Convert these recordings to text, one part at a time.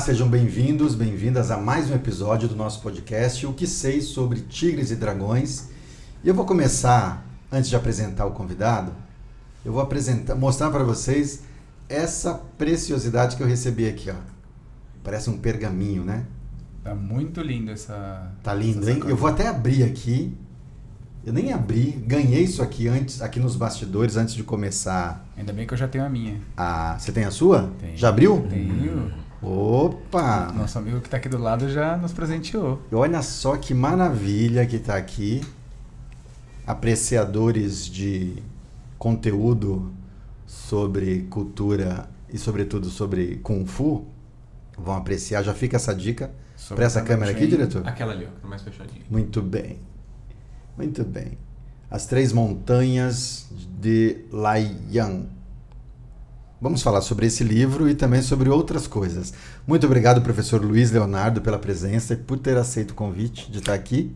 sejam bem-vindos, bem-vindas a mais um episódio do nosso podcast O que sei sobre tigres e dragões. E eu vou começar, antes de apresentar o convidado, eu vou apresentar, mostrar para vocês essa preciosidade que eu recebi aqui, ó. Parece um pergaminho, né? Tá muito lindo essa. Tá lindo, essa hein? Eu vou até abrir aqui. Eu nem abri, ganhei isso aqui antes, aqui nos bastidores, antes de começar. Ainda bem que eu já tenho a minha. A... Você tem a sua? Tenho. Já abriu? Tenho. Opa! Nosso amigo que tá aqui do lado já nos presenteou. Olha só que maravilha que tá aqui. Apreciadores de conteúdo sobre cultura e, sobretudo, sobre Kung Fu vão apreciar. Já fica essa dica. Para essa câmera aqui, diretor? Aquela ali, ó, tá mais fechadinha. Muito bem. Muito bem. As Três Montanhas de Laiyan. Vamos falar sobre esse livro e também sobre outras coisas. Muito obrigado, professor Luiz Leonardo, pela presença e por ter aceito o convite de estar aqui.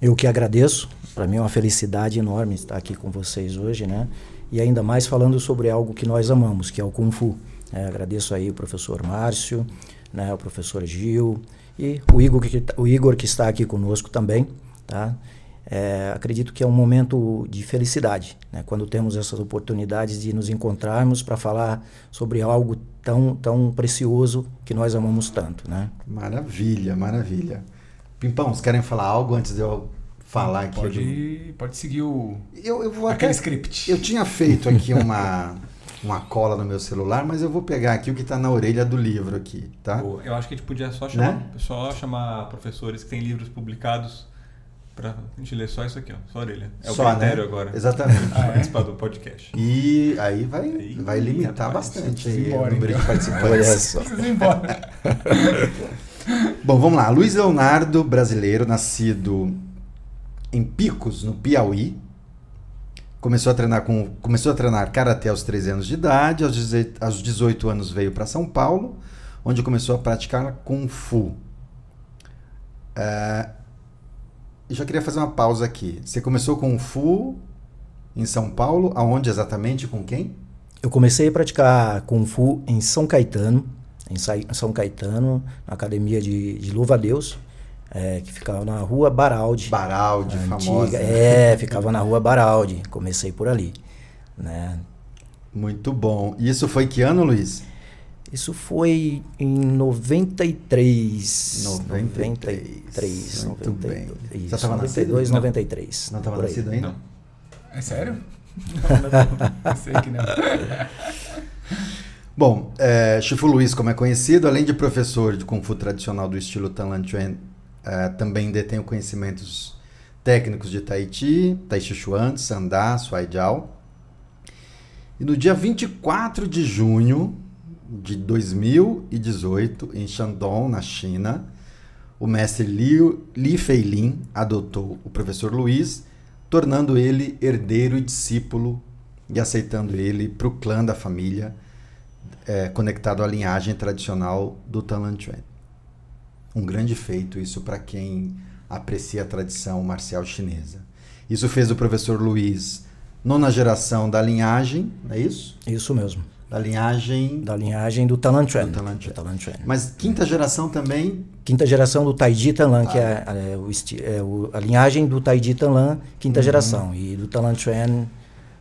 Eu que agradeço. Para mim é uma felicidade enorme estar aqui com vocês hoje, né? E ainda mais falando sobre algo que nós amamos, que é o Kung Fu. É, agradeço aí o professor Márcio, né, o professor Gil e o Igor que, o Igor que está aqui conosco também, tá? É, acredito que é um momento de felicidade, né? quando temos essas oportunidades de nos encontrarmos para falar sobre algo tão, tão precioso que nós amamos tanto, né? Maravilha, maravilha. Pimpão, vocês querem falar algo antes de eu falar aqui? Pode, pode seguir o. Eu, eu vou aquele até... script. Eu tinha feito aqui uma, uma cola no meu celular, mas eu vou pegar aqui o que está na orelha do livro aqui, tá? Eu acho que a gente podia só chamar, Né? só chamar professores que têm livros publicados pra gente ler só isso aqui, ó, só a orelha. É Só, o critério né? agora. Exatamente. Pra participar do podcast. E aí vai, Aí, vai limitar rapaz, bastante aí embora, o número de então. Olha participantes. só. Precisa ir embora. Bom, vamos lá. Luiz Leonardo, brasileiro, nascido em Picos, no Piauí. Começou a treinar com começou a treinar karatê aos 13 anos de idade, aos 18, aos 18 anos veio para São Paulo, onde começou a praticar kung fu. É, eu já queria fazer uma pausa aqui. Você começou kung fu em São Paulo, aonde exatamente, com quem? Eu comecei a praticar Kung Fu em São Caetano, em São Caetano, na academia de, de Louva a Deus, é, que ficava na rua Baraldi. Baraldi, a famosa. É, ficava na rua Baraldi. Comecei por ali. Né? Muito bom. E isso foi que ano, Luiz? Isso foi em 93. 93. 93. Muito 90, bem. Isso, Já tava 92, nascido? 93. Não estava nascido ainda? Não. É sério? Eu sei que não. Bom, é, Chifu Luiz, como é conhecido, além de professor de Kung Fu tradicional do estilo Tan Lan Chuan, é, também detém conhecimentos técnicos de Tai Chi, Tai Chi Chuan, Sandá, Suai Jiao. E no dia 24 de junho de 2018, em Shandong, na China, o mestre Liu, Li Feilin adotou o professor Luiz, tornando ele herdeiro e discípulo e aceitando ele para o clã da família, é, conectado à linhagem tradicional do Tan Lan Chuan. Um grande feito isso para quem aprecia a tradição marcial chinesa. Isso fez o professor Luiz nona geração da linhagem, é isso? Isso mesmo. Da linhagem. Da linhagem do Talan Chuan. Do Talan Chuan. Do Talan Chuan. Mas quinta geração também. Quinta geração do Taiji Tanlan, que é, é o é o- a linhagem do Taiji Tanlan, quinta geração. E do Talan Chuan,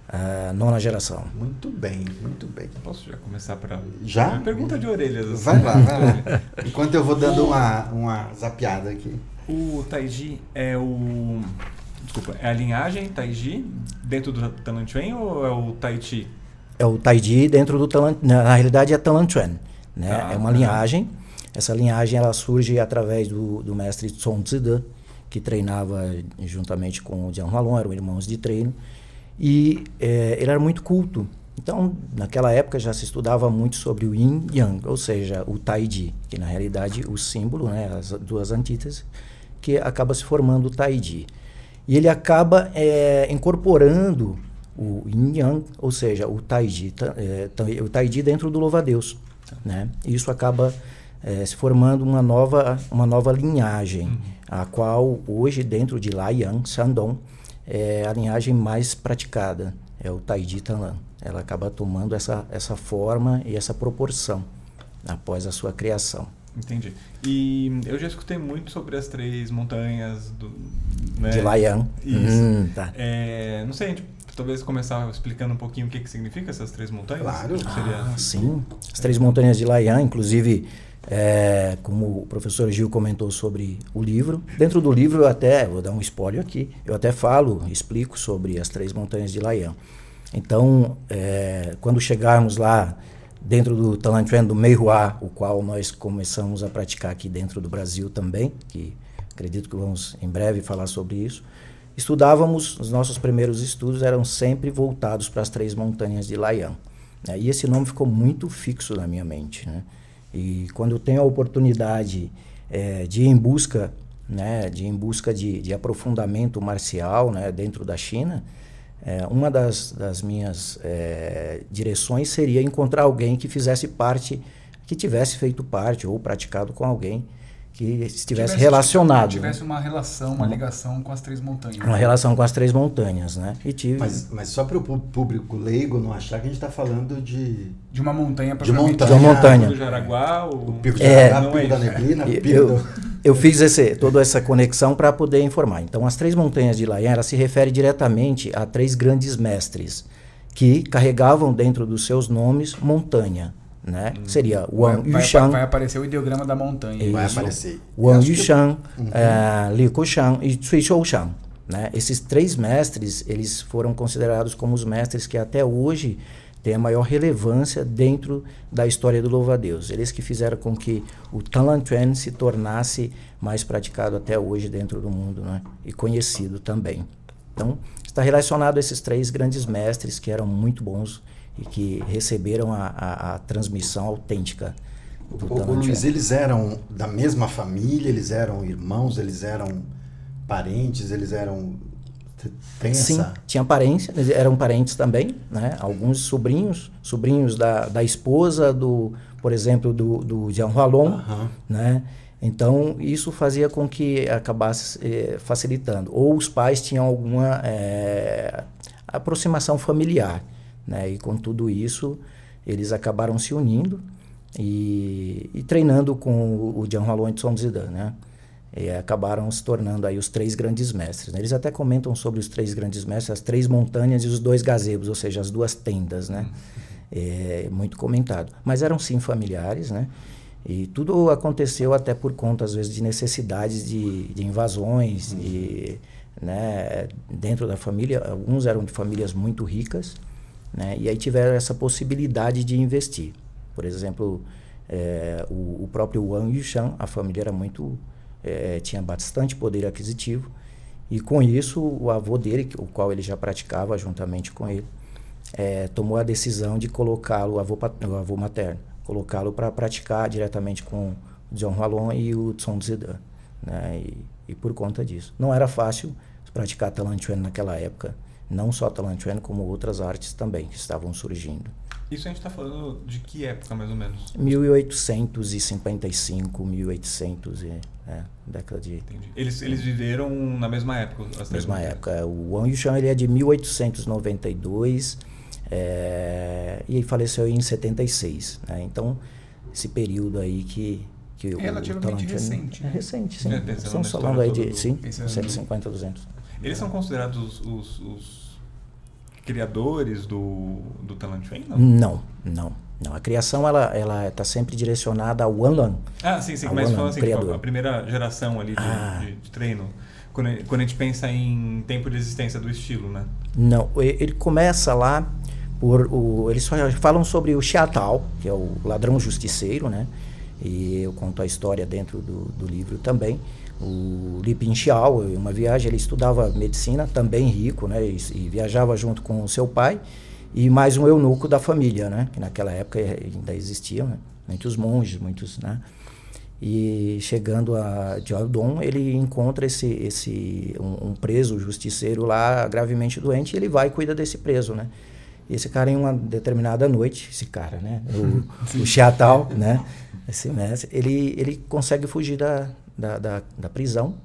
a nona geração. Muito bem, muito bem. Posso já começar para Já? Pergunta de orelhas. assim. Vai lá, vai lá. Enquanto eu vou dando uma, uma zapiada aqui. O Taiji é o. Desculpa, é a linhagem Taiji dentro do Talan Chuan ou é o Tai Chi? É o Taiji dentro do Talan... Na, na realidade é Talan Chuan. Né? Ah, é uma linhagem. Essa linhagem ela surge através do, do mestre Song Zide, que treinava juntamente com o Jiang Hualong, eram irmãos de treino. E eh, ele era muito culto. Então, naquela época já se estudava muito sobre o Yin Yang, ou seja, o Taiji, que na realidade o símbolo, né, as duas antíteses, que acaba se formando o Taiji. E ele acaba eh, incorporando o Yin Yang, ou seja, o Taiji, ta- ta- o Taiji dentro do louva-a-Deus. Né? Isso acaba eh, se formando uma nova, uma nova linhagem, a qual hoje dentro de Laiyang, Shandong, é a linhagem mais praticada, é o Taiji Tanlan. Ela acaba tomando essa, essa forma e essa proporção após a sua criação. Entendi. E eu já escutei muito sobre as três montanhas do, né? De Laian. Isso. Hum, tá. É, não sei, tipo, talvez começar explicando um pouquinho o que, que significa essas três montanhas. Claro. Seria... Ah, sim. As três montanhas de Laian, inclusive, é, como o professor Gil comentou sobre o livro. Dentro do livro, eu até, vou dar um spoiler aqui, eu até falo, explico sobre as três montanhas de Laian. Então, é, quando chegarmos lá dentro do Talantuan do Meihuá, o qual nós começamos a praticar aqui dentro do Brasil também, que acredito que vamos em breve falar sobre isso, estudávamos, os nossos primeiros estudos eram sempre voltados para as três montanhas de Laian. Né? E esse nome ficou muito fixo na minha mente. Né? E quando eu tenho a oportunidade é, de ir em busca, né, de em busca de, de aprofundamento marcial né, dentro da China, é, uma das, das minhas é, direções seria encontrar alguém que fizesse parte, que tivesse feito parte ou praticado com alguém que estivesse Tivesse- relacionado. Tivesse uma relação, uma ligação com as três montanhas. Uma relação com as três montanhas, né? E tive. Mas, mas só para o público leigo não achar que a gente está falando de De uma montanha De propriamente montanha. De uma montanha. Do Jaraguá, o... o Pico de É. Arará, Não Pico é da. Neblina, E- Pico eu, do... eu fiz esse, toda essa conexão para poder informar. Então, as três montanhas de Laian ela se refere diretamente a três grandes mestres que carregavam dentro dos seus nomes montanha, né? Hum. Seria Vai, Wang vai, Yushan, vai aparecer o ideograma da montanha. Vai Isso. aparecer. Wang Acho que- Yushan, eh, Li Kushan e Cui Shoushan. Né? Esses três mestres, eles foram considerados como os mestres que até hoje têm a maior relevância dentro da história do louva-a-Deus. Eles que fizeram com que o Talantuan se tornasse mais praticado até hoje dentro do mundo né? e conhecido também. Então, está relacionado a esses três grandes mestres que eram muito bons e que receberam a, a- a transmissão autêntica do Talantuan. Luiz, eles eram da mesma família, eles eram irmãos, eles eram parentes, eles eram... Tem Sim, essa... tinha parentes, eram parentes também, né? Alguns sobrinhos, sobrinhos da, da esposa do, por exemplo, do, do Jean Aham. né? Então, isso fazia com que acabasse eh, facilitando. Ou os pais tinham alguma eh, aproximação familiar, né? E com tudo isso, eles acabaram se unindo e, e treinando com o, o Jean Hualong de Song Zidan, né? E acabaram se tornando aí os três grandes mestres. né? Eles até comentam sobre os três grandes mestres, as três montanhas e os dois gazebos, ou seja, as duas tendas, né? É muito comentado. Mas eram sim familiares, né? E tudo aconteceu até por conta, às vezes, de necessidades de, de invasões, e, né? dentro da família. Alguns eram de famílias muito ricas, né? E aí tiveram essa possibilidade de investir. Por exemplo, é, o, o próprio Wang Yushan, a família era muito é, tinha bastante poder aquisitivo e com isso o avô dele, o qual ele já praticava juntamente com ele, é, tomou a decisão de colocá-lo, o avô, o avô materno, colocá-lo para praticar diretamente com o John Hualong e o Tsong Zidan, né? E, e por conta disso. Não era fácil praticar Talantuan naquela época, não só Talantuan, como outras artes também que estavam surgindo. Isso a gente tá falando de que época, mais ou menos? 1855, 1800, e, é, década de Entendi. Eles, eles viveram na mesma época, as mesma época. O Wang Yushan ele é de 1892 é, e ele faleceu em 76. Né? Então, esse período aí que, que o Relativamente Talantuan- recente, É né? recente, sim. É, Estamos falando aí de do- sim, pensando- 150, 200. Eles são considerados os, os- os criadores do, do Talantuan, não? Não, não, não. A criação ela ela está sempre direcionada ao Wanlan. Ah, sim, sim, mas falando assim, tipo, criador. a primeira geração ali de, Ah. de- de treino, quando, quando a gente pensa em tempo de existência do estilo, né? Não, ele começa lá por o, eles falam sobre o Xiatao, que é o ladrão justiceiro, né? E eu conto a história dentro do, do livro também. O Li em uma viagem, ele estudava medicina, também rico, né? E, e viajava junto com o seu pai e mais um eunuco da família, né? Que naquela época ainda existiam, né? Muitos monges, muitos, né? E chegando a Jiaodong, ele encontra esse, esse um, um preso justiceiro lá gravemente doente e ele vai e cuida desse preso, né? E esse cara em uma determinada noite, esse cara, né? O, o Xiatao, né? Esse mestre, ele, ele consegue fugir da, da, da, da prisão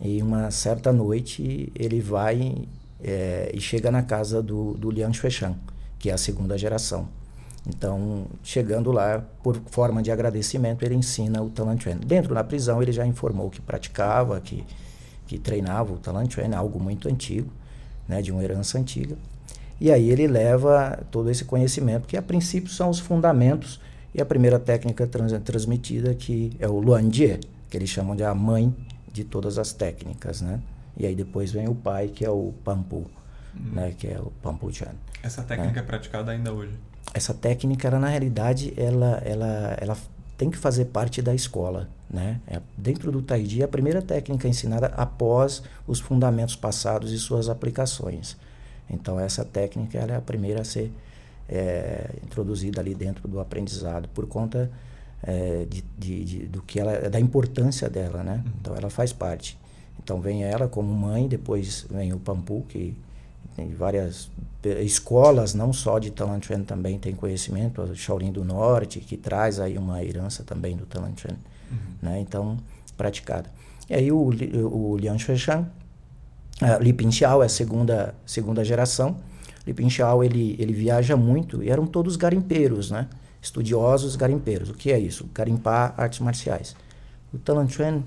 e uma certa noite ele vai é, e chega na casa do, do Liang Xueshan, que é a segunda geração. Então, chegando lá, por forma de agradecimento, ele ensina o Talan Chuan. Dentro da prisão, ele já informou que praticava, que, que treinava o Talan Chuan, algo muito antigo, né, de uma herança antiga. E aí ele leva todo esse conhecimento, que a princípio são os fundamentos, e a primeira técnica trans, transmitida que é o Luan Jie, que eles chamam de a mãe de todas as técnicas, né? E aí depois vem o pai, que é o Pampu, uhum. né, que é o Pampu Chan. Essa técnica né? é praticada ainda hoje? Essa técnica, ela, na realidade, ela, ela, ela tem que fazer parte da escola, né? É, dentro do Taiji, a primeira técnica ensinada após os fundamentos passados e suas aplicações. Então, essa técnica ela é a primeira a ser é, introduzida ali dentro do aprendizado, por conta é, de, de, de, do que ela, da importância dela, né? Uhum. Então, ela faz parte. Então, vem ela como mãe, depois vem o Pampu, que tem várias escolas, não só de Talanchuan também tem conhecimento, o Shaolin do Norte, que traz aí uma herança também do Talanchuan, uhum. né? Então, praticada. E aí o, o Liang Shuishan, uh, Li Pinxiao é a segunda, segunda geração. Li Pinxiao, ele, ele viaja muito e eram todos garimpeiros, né? Estudiosos garimpeiros. O que é isso? Garimpar artes marciais. O Talanchuan,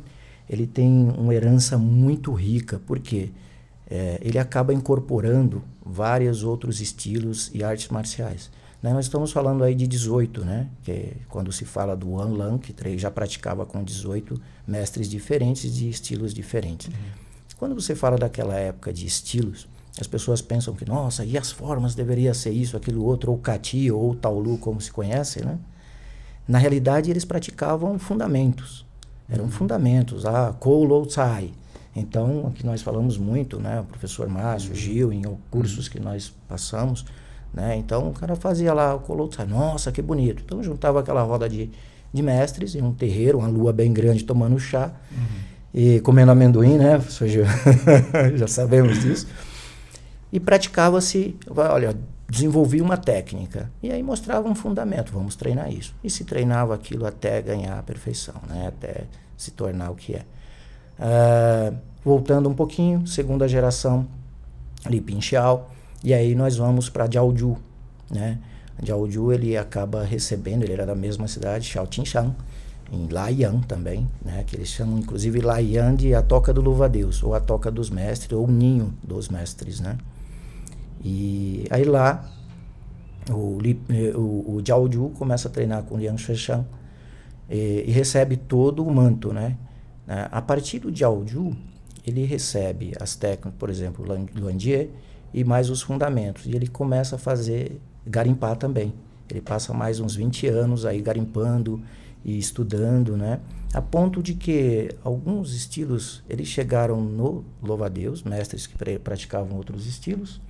ele tem uma herança muito rica? Porque é, ele acaba incorporando vários outros estilos e artes marciais. Né? Nós estamos falando aí de 18, né? que é quando se fala do Wan Lan, que já praticava com 18 mestres diferentes de estilos diferentes. Uhum. Quando você fala daquela época de estilos, as pessoas pensam que, nossa, e as formas deveria ser isso, aquilo outro, ou Kati, ou Taolu, como se conhece, né? Na realidade, eles praticavam fundamentos. Eram uhum. fundamentos. Ah, Kou Lou Tsai, então, aqui nós falamos muito, né? O professor Márcio, uhum. Gil, em cursos que nós passamos, né? Então, o cara fazia lá o coloto, nossa, que bonito. Então, juntava aquela roda de, de mestres em um terreiro, uma lua bem grande, tomando chá uhum. e comendo amendoim, né? Já sabemos disso. E praticava-se, olha, desenvolvia uma técnica. E aí mostrava um fundamento, vamos treinar isso. E se treinava aquilo até ganhar a perfeição, né? Até se tornar o que é. Uh, voltando um pouquinho, segunda geração Li Pinxiao, e aí nós vamos para Jiaoju, né? Jiaoju ele acaba recebendo, ele era da mesma cidade, Xiaotingshan, em Laiyan também, né? Que eles chamam inclusive Laiyan de a toca do louva-a-Deus, ou a toca dos mestres, ou ninho dos mestres, né? E aí lá o, o, o Jiaoju começa a treinar com Liang Shuishan e, e recebe todo o manto, né? Né? A partir do Jiaoju, ele recebe as técnicas, por exemplo, Luandier, e mais os fundamentos. E ele começa a fazer, garimpar também. Ele passa mais uns 20 anos aí garimpando e estudando, né? A ponto de que alguns estilos, eles chegaram no louva-a-Deus, mestres que praticavam outros estilos,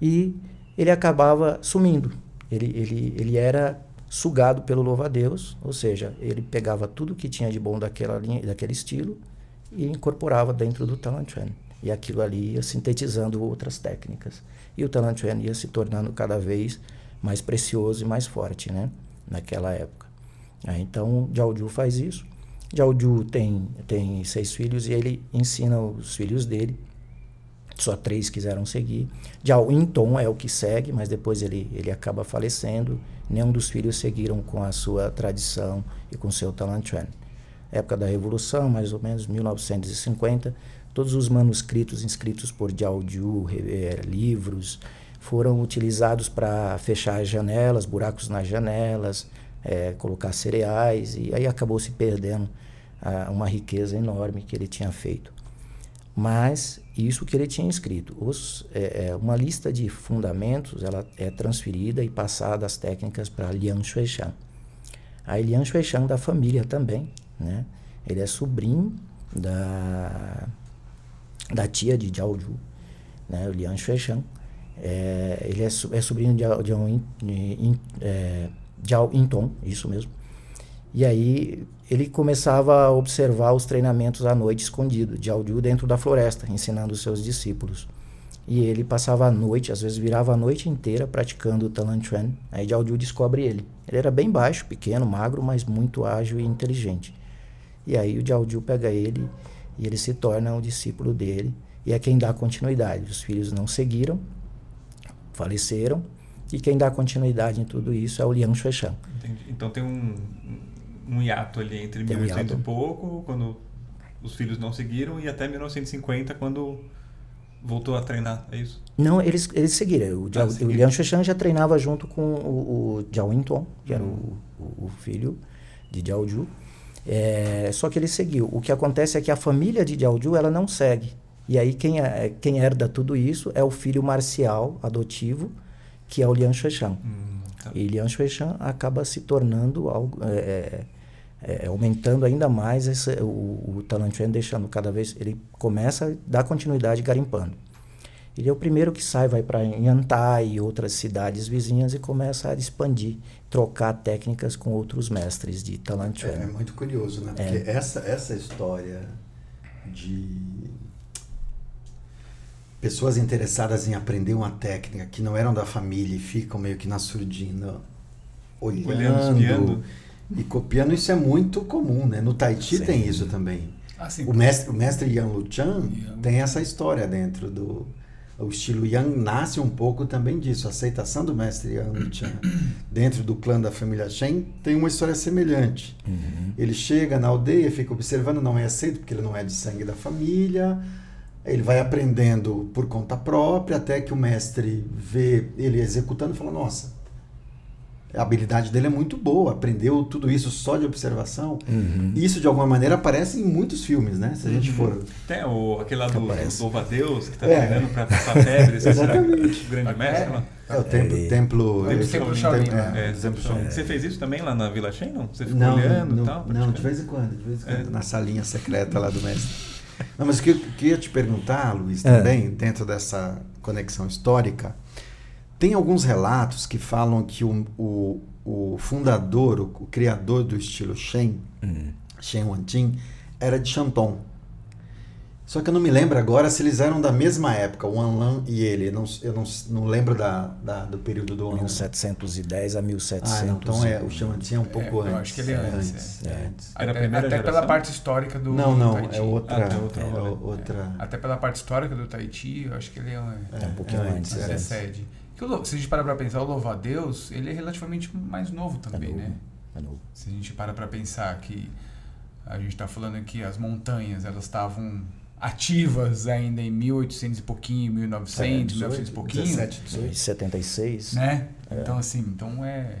e ele acabava sumindo. Ele, ele, ele era sugado pelo louva-a-Deus, ou seja, ele pegava tudo que tinha de bom daquela linha, daquele estilo e incorporava dentro do Talanchuan. E aquilo ali ia sintetizando outras técnicas. E o Talanchuan ia se tornando cada vez mais precioso e mais forte, né? Naquela época. Então, Jiaoju faz isso. Jiaoju tem, tem seis filhos e ele ensina os filhos dele. Só três quiseram seguir. Jiao Inton é o que segue, mas depois ele, ele acaba falecendo nenhum dos filhos seguiram com a sua tradição e com seu Talanchuan. Época da Revolução, mais ou menos 1950, todos os manuscritos inscritos por Jiaoju, eh, livros, foram utilizados para fechar as janelas, buracos nas janelas, é, colocar cereais, e aí acabou se perdendo ah, uma riqueza enorme que ele tinha feito. Mas isso que ele tinha escrito. Os, é, é, uma lista de fundamentos ela é transferida e passada as técnicas para Liang Shuishan. A Liang Shuishan da família também, né? Ele é sobrinho da, da tia de Jiao Ju, né? O Liang Shuishan. É, ele é, é sobrinho de Jiao, é, Jiao Inton, isso mesmo. E aí ele começava a observar os treinamentos à noite escondido, de Audiu dentro da floresta, ensinando os seus discípulos. E ele passava a noite, às vezes virava a noite inteira praticando o Talanchuan. Aí Jiaoju descobre ele. Ele era bem baixo, pequeno, magro, mas muito ágil e inteligente. E aí o Jiaoju pega ele e ele se torna o discípulo dele. E é quem dá continuidade. Os filhos não seguiram, faleceram, E quem dá continuidade em tudo isso é o Liang. Entendi. Então tem um, um hiato ali entre Tem um 1800 hiato. e pouco, quando os filhos não seguiram, e até 1950, quando voltou a treinar, é isso? Não, eles, eles seguiram. O, Ah, o seguiram. Liang já treinava junto com o, o Jiao Yingtong, que era o, o, o filho de Jiao Ju. É, só que ele seguiu. O que acontece é que a família de Jiao Ju, ela não segue. E aí quem, é, quem herda tudo isso é o filho marcial adotivo, que é o Liang Xueshan. Hum, tá. E Liang Xueshan acaba se tornando algo, é, é, é, aumentando ainda mais esse, o, o Talanchuan, deixando cada vez. Ele começa a dar continuidade garimpando. Ele é o primeiro que sai, vai para Yantai e outras cidades vizinhas e começa a expandir, trocar técnicas com outros mestres de Talanchuan. É, é muito curioso, né? É. Porque essa, essa história de pessoas interessadas em aprender uma técnica que não eram da família e ficam meio que na surdina olhando, Olhando, espiando. E copiando, isso é muito comum, né? No Tai Chi Sim. tem isso também. Assim, O mestre, o mestre Yang Luchan tem essa história dentro do. O estilo Yang nasce um pouco também disso. A aceitação do mestre Yang Luchan dentro do clã da família Shen tem uma história semelhante. Uhum. Ele chega na aldeia, fica observando, não é aceito porque ele não é de sangue da família. Ele vai aprendendo por conta própria até que o mestre vê ele executando e fala: Nossa, a habilidade dele é muito boa. Aprendeu tudo isso só de observação. Uhum. Isso de alguma maneira aparece em muitos filmes, né? Se a gente for. Tem o, aquele lá do, do Louva-a-Deus, que tá É. treinando pra passar febre. esse será Exatamente. O grande mestre lá. É o templo. Ele- templo, Templo Templo tem- Shaolin, é, né? É, o templo Shaolin. Você fez isso também lá na Vila Shen, não? Você ficou Não, olhando não, e tal? não, de vez em quando, de vez em quando, É. na salinha secreta lá do mestre. Não, mas o que eu queria te perguntar, Luiz, É. também, dentro dessa conexão histórica, tem alguns relatos que falam que o, o, o fundador, o, o, criador do estilo Shen, uhum. Shen Wanting, era de Shantong. Só que eu não me lembro agora se eles eram da mesma época, o Anlan e ele. Eu não, eu não, não lembro da, da, do período do Anlan. 1710 a 1700. Ah, então é, o Chamantin é um é, pouco é, antes. Eu acho que ele é, é antes. É, é. é. Até, até geração? pela parte histórica do Não, não, do é outra. Ah, outra, outra. Até pela parte histórica do Tahiti, eu acho que ele é, É um pouquinho antes. 17 se a gente parar pra pensar, o Louva-a-Deus, ele é relativamente mais novo também, novo. né? É novo. Se a gente para pra pensar que a gente tá falando aqui, as montanhas, elas estavam ativas ainda em 1800 e pouquinho, 1900, 1900 e pouquinho, 17, 18. 76. né? Então, assim, então é,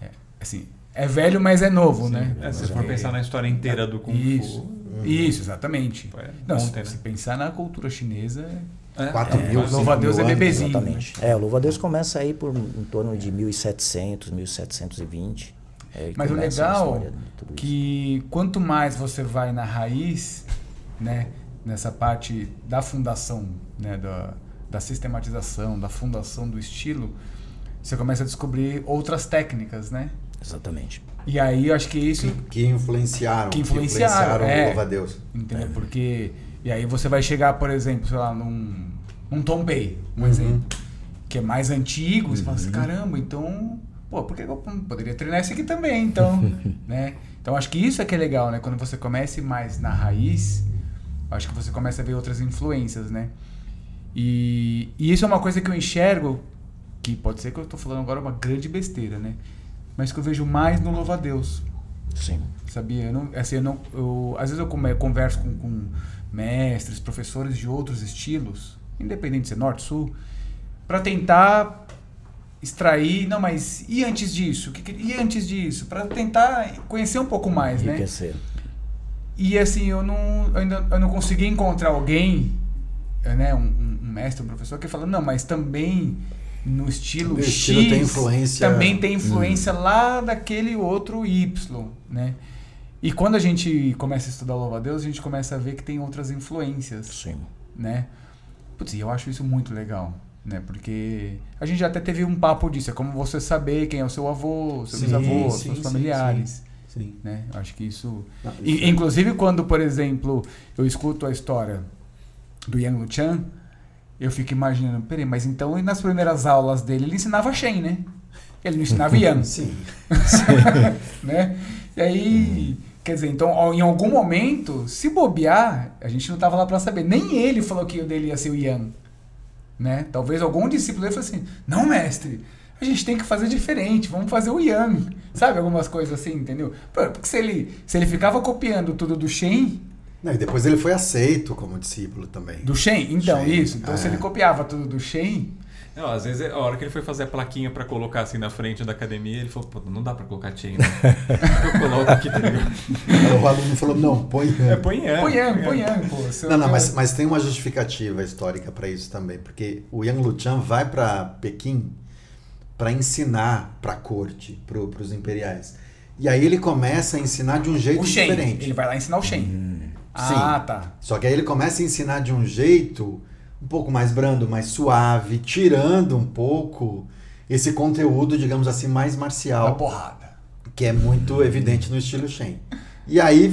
é- assim, é velho, mas é novo, né? É, se você for pensar na história inteira do Kung Isso. Fu. Isso, exatamente. É Não, se ontem, você né? pensar na cultura chinesa, É, Quatro é, mil, cinco louva-a-Deus mil é bebezinho. Exatamente. É, o Louva-a-Deus começa aí por em torno de 1700, 1720. É, e Mas o a legal isso. que quanto mais você vai na raiz, né, nessa parte da fundação, né, da, da sistematização, da fundação do estilo, você começa a descobrir outras técnicas, né? Exatamente. E aí eu acho que isso, Que influenciaram. Que influenciaram, o é. Louva-a-Deus. entendeu? Porque e aí você vai chegar, por exemplo, sei lá, num, num Tom Bay, um Uhum. exemplo, que é mais antigo, você fala assim, caramba, então, pô, por que eu poderia treinar esse aqui também, então, né? Então acho que isso é que é legal, né? Quando você começa mais na raiz, acho que você começa a ver outras influências, né? E, e isso é uma coisa que eu enxergo, que pode ser que eu tô falando agora uma grande besteira, né? Mas que eu vejo mais no louva-a-Deus, Sim. sabia? Eu não, assim, eu não, eu, às vezes eu converso com, com mestres, professores de outros estilos, independente de ser norte, sul, para tentar extrair, não, mas e antes disso? E antes disso? Para tentar conhecer um pouco mais, né? Enriquecer. E assim, eu não, eu ainda, eu não consegui encontrar alguém, né, um, um- mestre, um professor, que fala, não, mas também no estilo O X estilo tem influência- também tem influência lá daquele outro Y, né? E quando a gente começa a estudar o Louva-a-Deus, a gente começa a ver que tem outras influências, Sim. né? Putz, e eu acho isso muito legal, né? Porque a gente já até teve um papo disso, é como você saber quem é o seu avô, seu Sim, bisavô, sim, seus sim, familiares, Sim. né? Eu acho que isso... Não, E, isso é- inclusive, quando, por exemplo, eu escuto a história do Yang Luchan, eu fico imaginando, peraí, mas então nas primeiras aulas dele ele ensinava Shen, né? Ele não ensinava Yang, Sim. né? E aí, quer dizer, então em algum momento, se bobear, a gente não tava lá para saber. Nem ele falou que o dele ia ser o Yang, né? Talvez algum discípulo dele falou assim, não, mestre, a gente tem que fazer diferente, vamos fazer o Yang. Sabe? Algumas coisas assim, entendeu? Porque se ele, se ele ficava copiando tudo do Shen. Não, e depois ele foi aceito como discípulo também. Do Shen? Então, Shen, isso. Então, se é. ele copiava tudo do Shen. Não, às vezes, a hora que ele foi fazer a plaquinha pra colocar assim na frente da academia, ele falou, pô, não dá pra colocar chain, né? Eu coloco aqui, tá ligado? O aluno falou, não, põe É, põe Yang. Põe Yang, põe Yang, pô. Não, não, quero- mas, mas tem uma justificativa histórica para isso também, porque o Yang Luchan vai para Pequim para ensinar para a corte, para os imperiais. E aí ele começa a ensinar de um jeito O Shen. diferente. Ele vai lá ensinar o Shen. Ah, tá. Só que aí ele começa a ensinar de um jeito um pouco mais brando, mais suave, tirando um pouco esse conteúdo, digamos assim, mais Da marcial, porrada. que é muito evidente no estilo Shen. E aí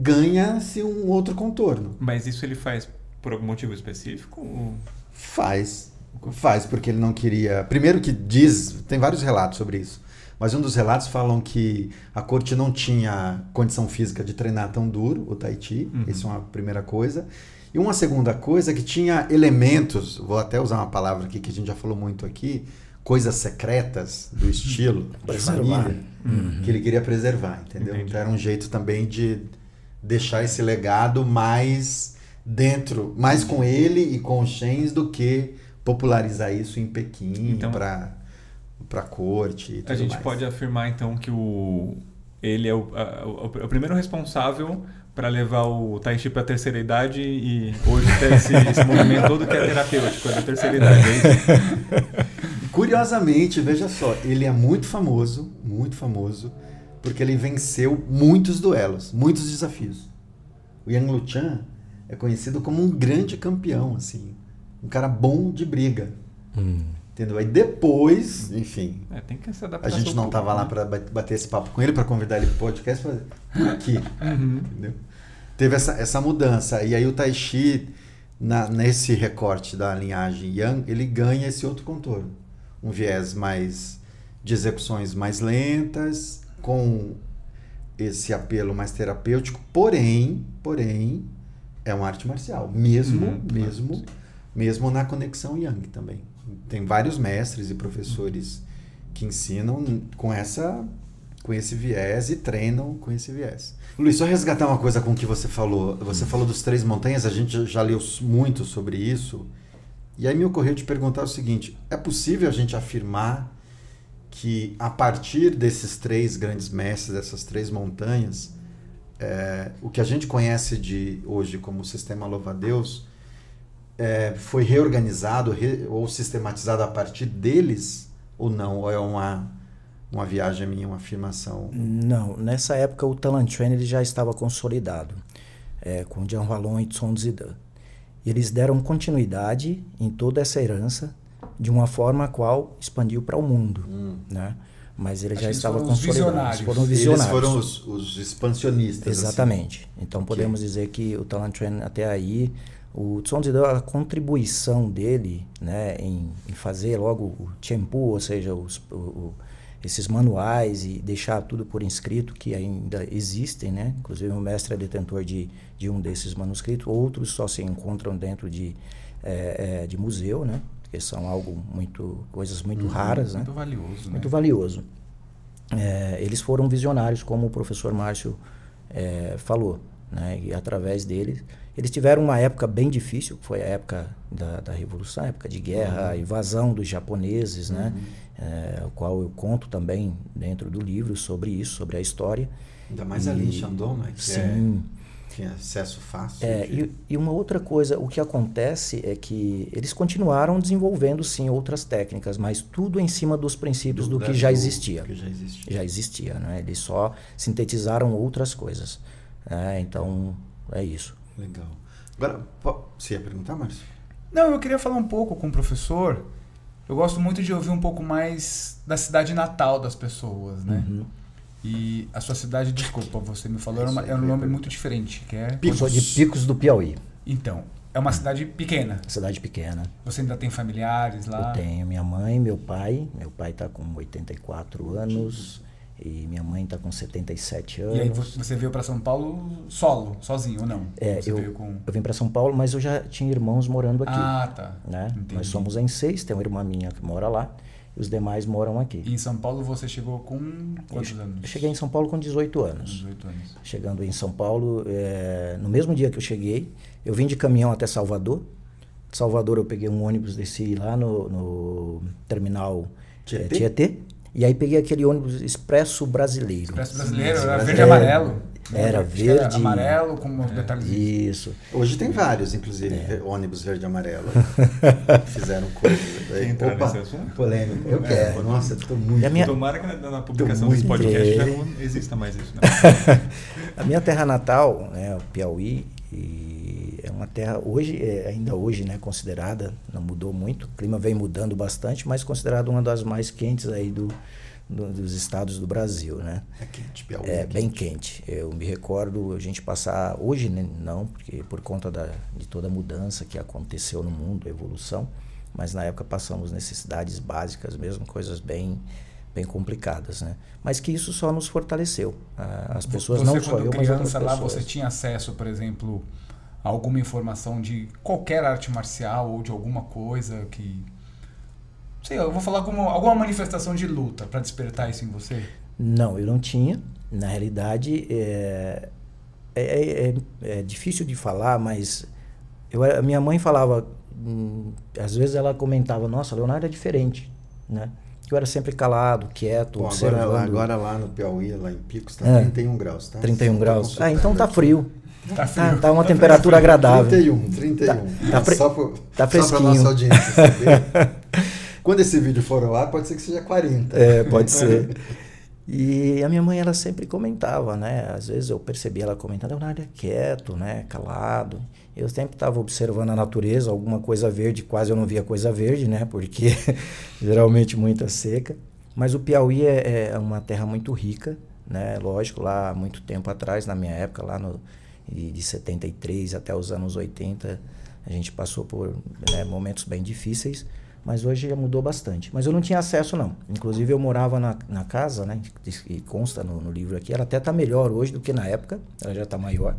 ganha-se um outro contorno. Mas isso ele faz por algum motivo específico? ou- Faz. Faz, porque ele não queria. Primeiro que diz, tem vários relatos sobre isso. Mas um dos relatos falam que a corte não tinha condição física de treinar tão duro o Tai Chi. Uhum. Isso é uma primeira coisa. E uma segunda coisa que tinha elementos, vou até usar uma palavra aqui que a gente já falou muito aqui, coisas secretas do estilo de família, que ele queria preservar, entendeu? Entendi. Então era um jeito também de deixar esse legado mais dentro, mais com ele e com os Shens do que popularizar isso em Pequim Então- para para corte e tudo A gente mais. pode afirmar então que o ele é o, a- o, o primeiro responsável para levar o Tai Chi para a terceira idade e hoje ter esse, esse movimento todo que é terapêutico, é da terceira idade. é? Curiosamente, veja só, ele é muito famoso, muito famoso, porque ele venceu muitos duelos, muitos desafios. O Yang Luchan é conhecido como um grande campeão, assim, um cara bom de briga, Hum. entendeu? Aí depois, enfim, É, tem que se adaptar a gente não público, tava lá né? para bater esse papo com ele, para convidar ele para o podcast, fazer por aqui, Uhum. entendeu? Teve essa, essa mudança, e aí o Tai Chi, na- nesse recorte da linhagem Yang, ele ganha esse outro contorno. Um viés mais de execuções mais lentas, com esse apelo mais terapêutico, porém, porém, é uma arte marcial, mesmo, Uhum, claro, mesmo, sim. mesmo na conexão Yang também. Tem vários mestres e professores que ensinam com essa com esse viés e treinam com esse viés. Luiz, só resgatar uma coisa com o que você falou. Você falou dos três montanhas, a gente já leu muito sobre isso. E aí me ocorreu te perguntar o seguinte: é possível a gente afirmar que a partir desses três grandes mestres, dessas três montanhas, é, o que a gente conhece de hoje como sistema louva-a-Deus é, foi reorganizado re- ou sistematizado a partir deles ou não? Ou é uma, uma viagem minha, uma afirmação? Não, nessa época o Talan Chuan ele já estava consolidado é, com Jiang Hualong e Sun Zidan. Eles deram continuidade em toda essa herança de uma forma a qual expandiu para o mundo, Hum. né? Mas ele Acho já estava foram consolidado. visionários. Foram visionários. Eles foram os, os expansionistas. assim. Exatamente. Então Ok. podemos dizer que o Talan Chuan até aí, o Zidan, a contribuição dele, né, em, em fazer logo o Tianpu, ou seja, os, o- o- esses manuais e deixar tudo por inscrito que ainda existem, né? Inclusive o mestre é detentor de, de um desses manuscritos, outros só se encontram dentro de, eh, eh, de museu, né? Porque são algo muito coisas muito Uhum. raras, né? Muito valioso, né? muito valioso. É, eles foram visionários, como o professor Márcio é, falou, né? E através deles, eles tiveram uma época bem difícil, que foi a época da, da revolução, a época de guerra, a invasão dos japoneses, né? É, o qual eu conto também dentro do livro sobre isso, sobre a história. Ainda mais ali em Shandong, né? Que Sim. É, tinha acesso fácil. É, de- e, e uma outra coisa, o que acontece é que eles continuaram desenvolvendo sim outras técnicas, mas tudo em cima dos princípios do, da- que já existia. que já existia. já existia, né? Eles só sintetizaram outras coisas. né? Então, é isso. Legal. Agora, você ia perguntar, Márcio? Não, eu queria falar um pouco com o professor. Eu gosto muito de ouvir um pouco mais da cidade natal das pessoas, né? Uhum. E a sua cidade, desculpa, você me falou, É era, uma- era um nome muito diferente, que é... Eu sou de Picos do Piauí, Então, é uma cidade pequena. cidade pequena. Você ainda tem familiares lá? Eu tenho minha mãe, meu pai. Meu pai está com 84 anos e minha mãe está com 77 anos. E aí vo- você veio para São Paulo solo, sozinho ou não? É, você eu, com... eu vim para São Paulo, mas eu já tinha irmãos morando aqui. Ah, tá. né? Entendi. Nós somos em seis, tem uma irmã minha que mora lá os demais moram aqui. E em São Paulo você chegou com quantos eu, anos? Eu cheguei em São Paulo com 18 anos. 18 anos. Chegando em São Paulo, é, no mesmo dia que eu cheguei, eu vim de caminhão até Salvador. De Salvador eu peguei um ônibus, desci lá no, no terminal Tietê? É, Tietê. E aí peguei aquele ônibus Expresso Brasileiro. Expresso Brasileiro, era verde e amarelo. Era verde. Era amarelo com uns detalhes. Isso. Hoje tem vários, inclusive, é. ônibus verde e amarelo. Fizeram coisas. Quer entrar Opa, nesse assunto? Polêmico. Eu quero. Nossa, tô muito. minha... Tomara que na, na publicação desse podcast já não exista mais isso. Né? a minha terra natal, né, o Piauí, é uma terra hoje, é, ainda hoje, né, considerada, não mudou muito, o clima vem mudando bastante, mas considerada uma das mais quentes aí do, do, dos estados do Brasil, né? É quente, Piauí. É, é bem quente. Eu me recordo a gente passar hoje né, não, porque por conta da, de toda a mudança que aconteceu no mundo, a evolução, mas na época passamos necessidades básicas, mesmo coisas bem bem complicadas, né? Mas que isso só nos fortaleceu. As pessoas você, não só eu, mas outras lá, pessoas. você tinha acesso, por exemplo, alguma informação de qualquer arte marcial ou de alguma coisa que sei, eu vou falar como alguma manifestação de luta para despertar isso em você? Não, eu não tinha. Na realidade, é, é, é, é difícil de falar, mas eu, a minha mãe falava, hum, às vezes ela comentava, nossa, Leonardo é diferente, né? Eu era sempre calado, quieto, Bom, observando. Agora, agora lá no Piauí, lá em Picos, tá é. 31 graus, tá? 31 Você graus. Ah, então tá frio. Tá, frio. tá, tá uma tá temperatura frio. agradável. 31, 31. Tá, tá, só, por, tá fresquinho. Só pra nossa audiência saber. Quando esse vídeo for ao ar, pode ser que seja 40. É, pode ser. E a minha mãe, ela sempre comentava, né? Às vezes eu percebia ela comentando, Leonardo é quieto, né? Calado. Eu sempre estava observando a natureza, alguma coisa verde, quase eu não via coisa verde, né? Porque geralmente muita seca. Mas o Piauí é, é, uma terra muito rica, né? Lógico, lá há muito tempo atrás, na minha época, lá no, de 73 até os anos 80, a gente passou por né, momentos bem difíceis, mas hoje já mudou bastante. Mas eu não tinha acesso, não. Inclusive, eu morava na, na casa, né? Que consta no, no livro aqui. Ela até está melhor hoje do que na época, ela já está maior.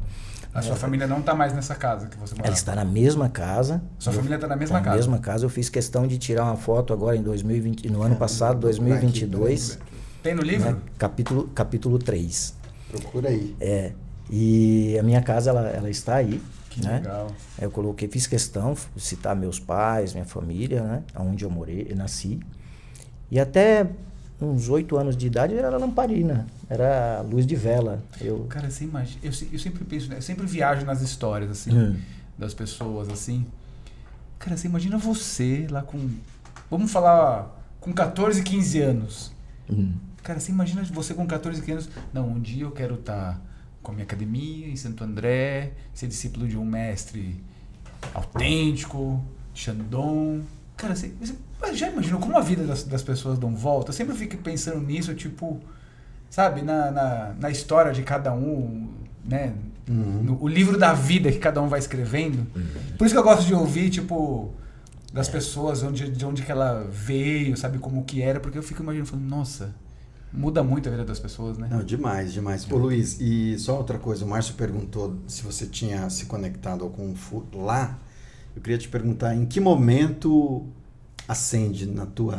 A sua família não está mais nessa casa que você morava? Ela está na mesma casa. Sua família está na mesma tá casa? Na mesma casa. Eu fiz questão de tirar uma foto agora em 2020, no ano passado, 2022. Tem no livro? Né? Capítulo, capítulo 3. Procura aí. É. E a minha casa, ela, ela está aí. Que né? legal. Eu coloquei, fiz questão de citar meus pais, minha família, né? Onde eu morei, eu nasci. E até uns oito anos de idade era lamparina, era luz de vela. Eu... Cara, você imagina, eu, eu sempre penso, né? eu sempre viajo nas histórias, assim, hum. das pessoas, assim. Cara, você imagina você lá com, vamos falar, com 14, 15 anos. Hum. Cara, você imagina você com 14, 15 anos, não, um dia eu quero estar tá com a minha academia em Santo André, ser discípulo de um mestre autêntico, Shandong. Cara, você, você já imaginou como a vida das, das pessoas dão volta? Eu sempre fico pensando nisso, tipo, sabe, na, na, na história de cada um, né? Uhum. No, o livro da vida que cada um vai escrevendo. Uhum. Por isso que eu gosto de ouvir, tipo, das é. pessoas, onde, de onde que ela veio, sabe, como que era, porque eu fico imaginando, falando, nossa, muda muito a vida das pessoas, né? Não, demais, demais. Ô Luiz, e só outra coisa, o Márcio perguntou se você tinha se conectado ao Kung Fu lá. Eu queria te perguntar em que momento acende na tua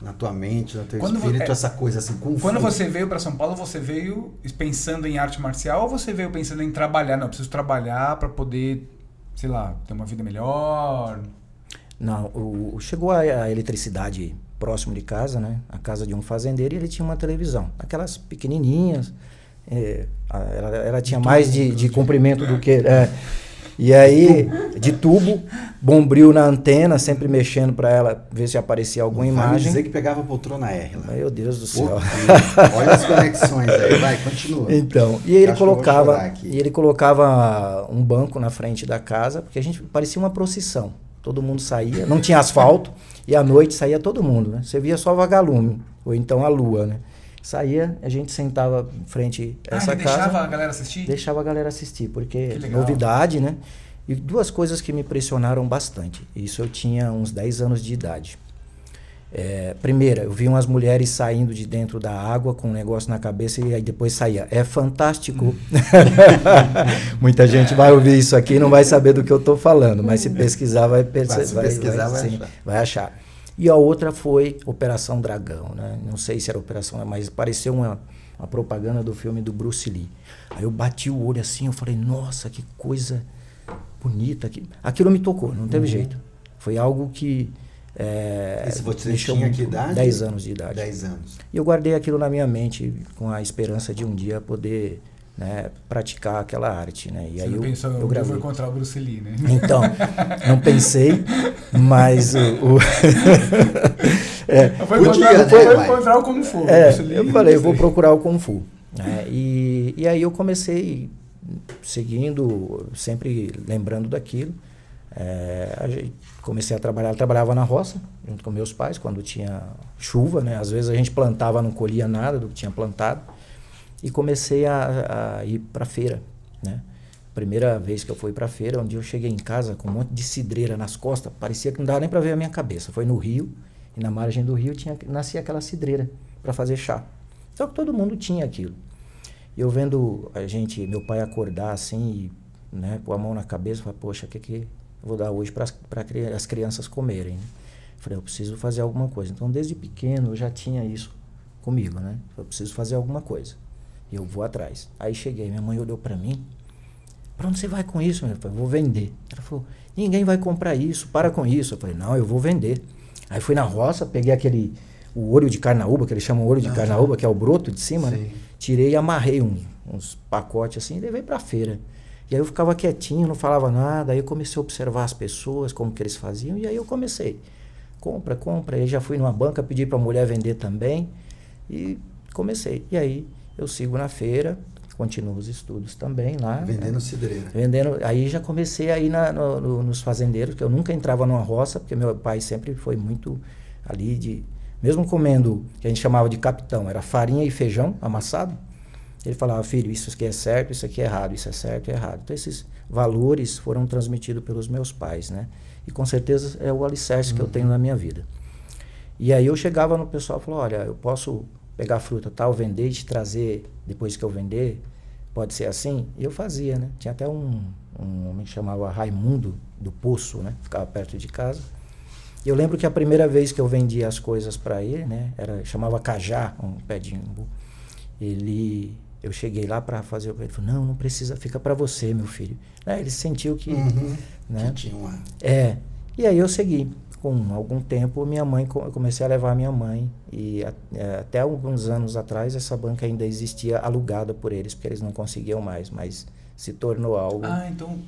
na tua mente, no teu quando espírito, é, essa coisa assim, Kung Quando você veio para São Paulo, você veio pensando em arte marcial ou você veio pensando em trabalhar? Não, eu preciso trabalhar para poder, sei lá, ter uma vida melhor? Não, o, chegou a, a eletricidade próximo de casa, né? A casa de um fazendeiro e ele tinha uma televisão. Aquelas pequenininhas. É, ela, ela tinha mais de, de comprimento do que... É, e aí, de tubo, bombril na antena, sempre mexendo para ela ver se aparecia alguma imagem. dizer que pegava a poltrona R lá. Meu Deus do céu. Olha as conexões aí, vai, continua. Então, e ele colocava, e ele colocava um banco na frente da casa, porque a gente parecia uma procissão. Todo mundo saía, não tinha asfalto, e à noite saía todo mundo, né? Você via só vagalume, ou então a lua, né? Saía, a gente sentava em frente a ah, essa casa. deixava a galera assistir? Deixava a galera assistir, porque novidade, né? E duas coisas que me pressionaram bastante. Isso eu tinha uns 10 anos de idade. É, primeira, eu vi umas mulheres saindo de dentro da água com um negócio na cabeça e aí depois saía. É fantástico. Muita gente vai ouvir isso aqui e não vai saber do que eu estou falando, mas se pesquisar vai, perce- vai, pesquisar, vai, vai, sim, achar. vai achar. E a outra foi Operação Dragão, né? Não sei se era Operação, mas pareceu uma, uma propaganda do filme do Bruce Lee. Aí eu bati o olho assim, eu falei, nossa, que coisa bonita. Aquilo me tocou, não teve uhum. jeito. Foi algo que. É, Esse você tinha que idade? 10 anos de idade. 10 anos. E eu guardei aquilo na minha mente com a esperança de um dia poder né, praticar aquela arte, né? E Você aí não eu, pensou, eu, eu vou encontrar o Bruce Lee, né? Então, não pensei, mas o... o é, foi podia, encontrar, né, foi encontrar o Kung Fu. É, Lee, eu falei, eu vou procurar o Kung Fu. Né? E, e aí eu comecei seguindo, sempre lembrando daquilo. É, comecei a trabalhar, eu trabalhava na roça, junto com meus pais, quando tinha chuva, né? Às vezes a gente plantava, não colhia nada do que tinha plantado e comecei a, a ir para feira, né? Primeira vez que eu fui para feira, onde eu cheguei em casa com um monte de cidreira nas costas, parecia que não dava nem para ver a minha cabeça. Foi no rio e na margem do rio tinha nascia aquela cidreira para fazer chá. Só que todo mundo tinha aquilo. E eu vendo a gente, meu pai acordar assim, e, né, pôr a mão na cabeça, falei, poxa, que que vou dar hoje para as crianças comerem? Né? Falei, eu preciso fazer alguma coisa. Então, desde pequeno eu já tinha isso comigo, né? Eu preciso fazer alguma coisa. E eu vou atrás. Aí cheguei, minha mãe olhou para mim. Para onde você vai com isso? Eu falei, vou vender. Ela falou, ninguém vai comprar isso, para com isso. Eu falei, não, eu vou vender. Aí fui na roça, peguei aquele, o olho de carnaúba, que eles chamam olho de ah, carnaúba, que é o broto de cima, né? Tirei e amarrei um, uns pacotes assim e levei para feira. E aí eu ficava quietinho, não falava nada. Aí eu comecei a observar as pessoas, como que eles faziam. E aí eu comecei. Compra, compra. Aí já fui numa banca, pedi para a mulher vender também. E comecei. E aí eu sigo na feira, continuo os estudos também lá. Vendendo né? cidreira. Vendendo. Aí já comecei a ir na, no, no, nos fazendeiros, que eu nunca entrava numa roça, porque meu pai sempre foi muito ali de. Mesmo comendo, que a gente chamava de capitão, era farinha e feijão amassado. Ele falava, filho, isso aqui é certo, isso aqui é errado, isso é certo é errado. Então esses valores foram transmitidos pelos meus pais, né? E com certeza é o alicerce uhum. que eu tenho na minha vida. E aí eu chegava no pessoal e falava, olha, eu posso pegar fruta tal, vender e te trazer depois que eu vender? Pode ser assim? E eu fazia, né? Tinha até um, um homem que chamava Raimundo do Poço, né? Ficava perto de casa. E eu lembro que a primeira vez que eu vendi as coisas para ele, né? Era, chamava Cajá, um pé de imbu. Ele eu cheguei lá para fazer ele falou não não precisa fica para você meu filho né? ele sentiu que uhum, né que tinha uma... é e aí eu segui com algum tempo, minha mãe, eu comecei a levar minha mãe. E a, é, até alguns anos atrás, essa banca ainda existia alugada por eles, porque eles não conseguiam mais, mas se tornou algo. Ah, então.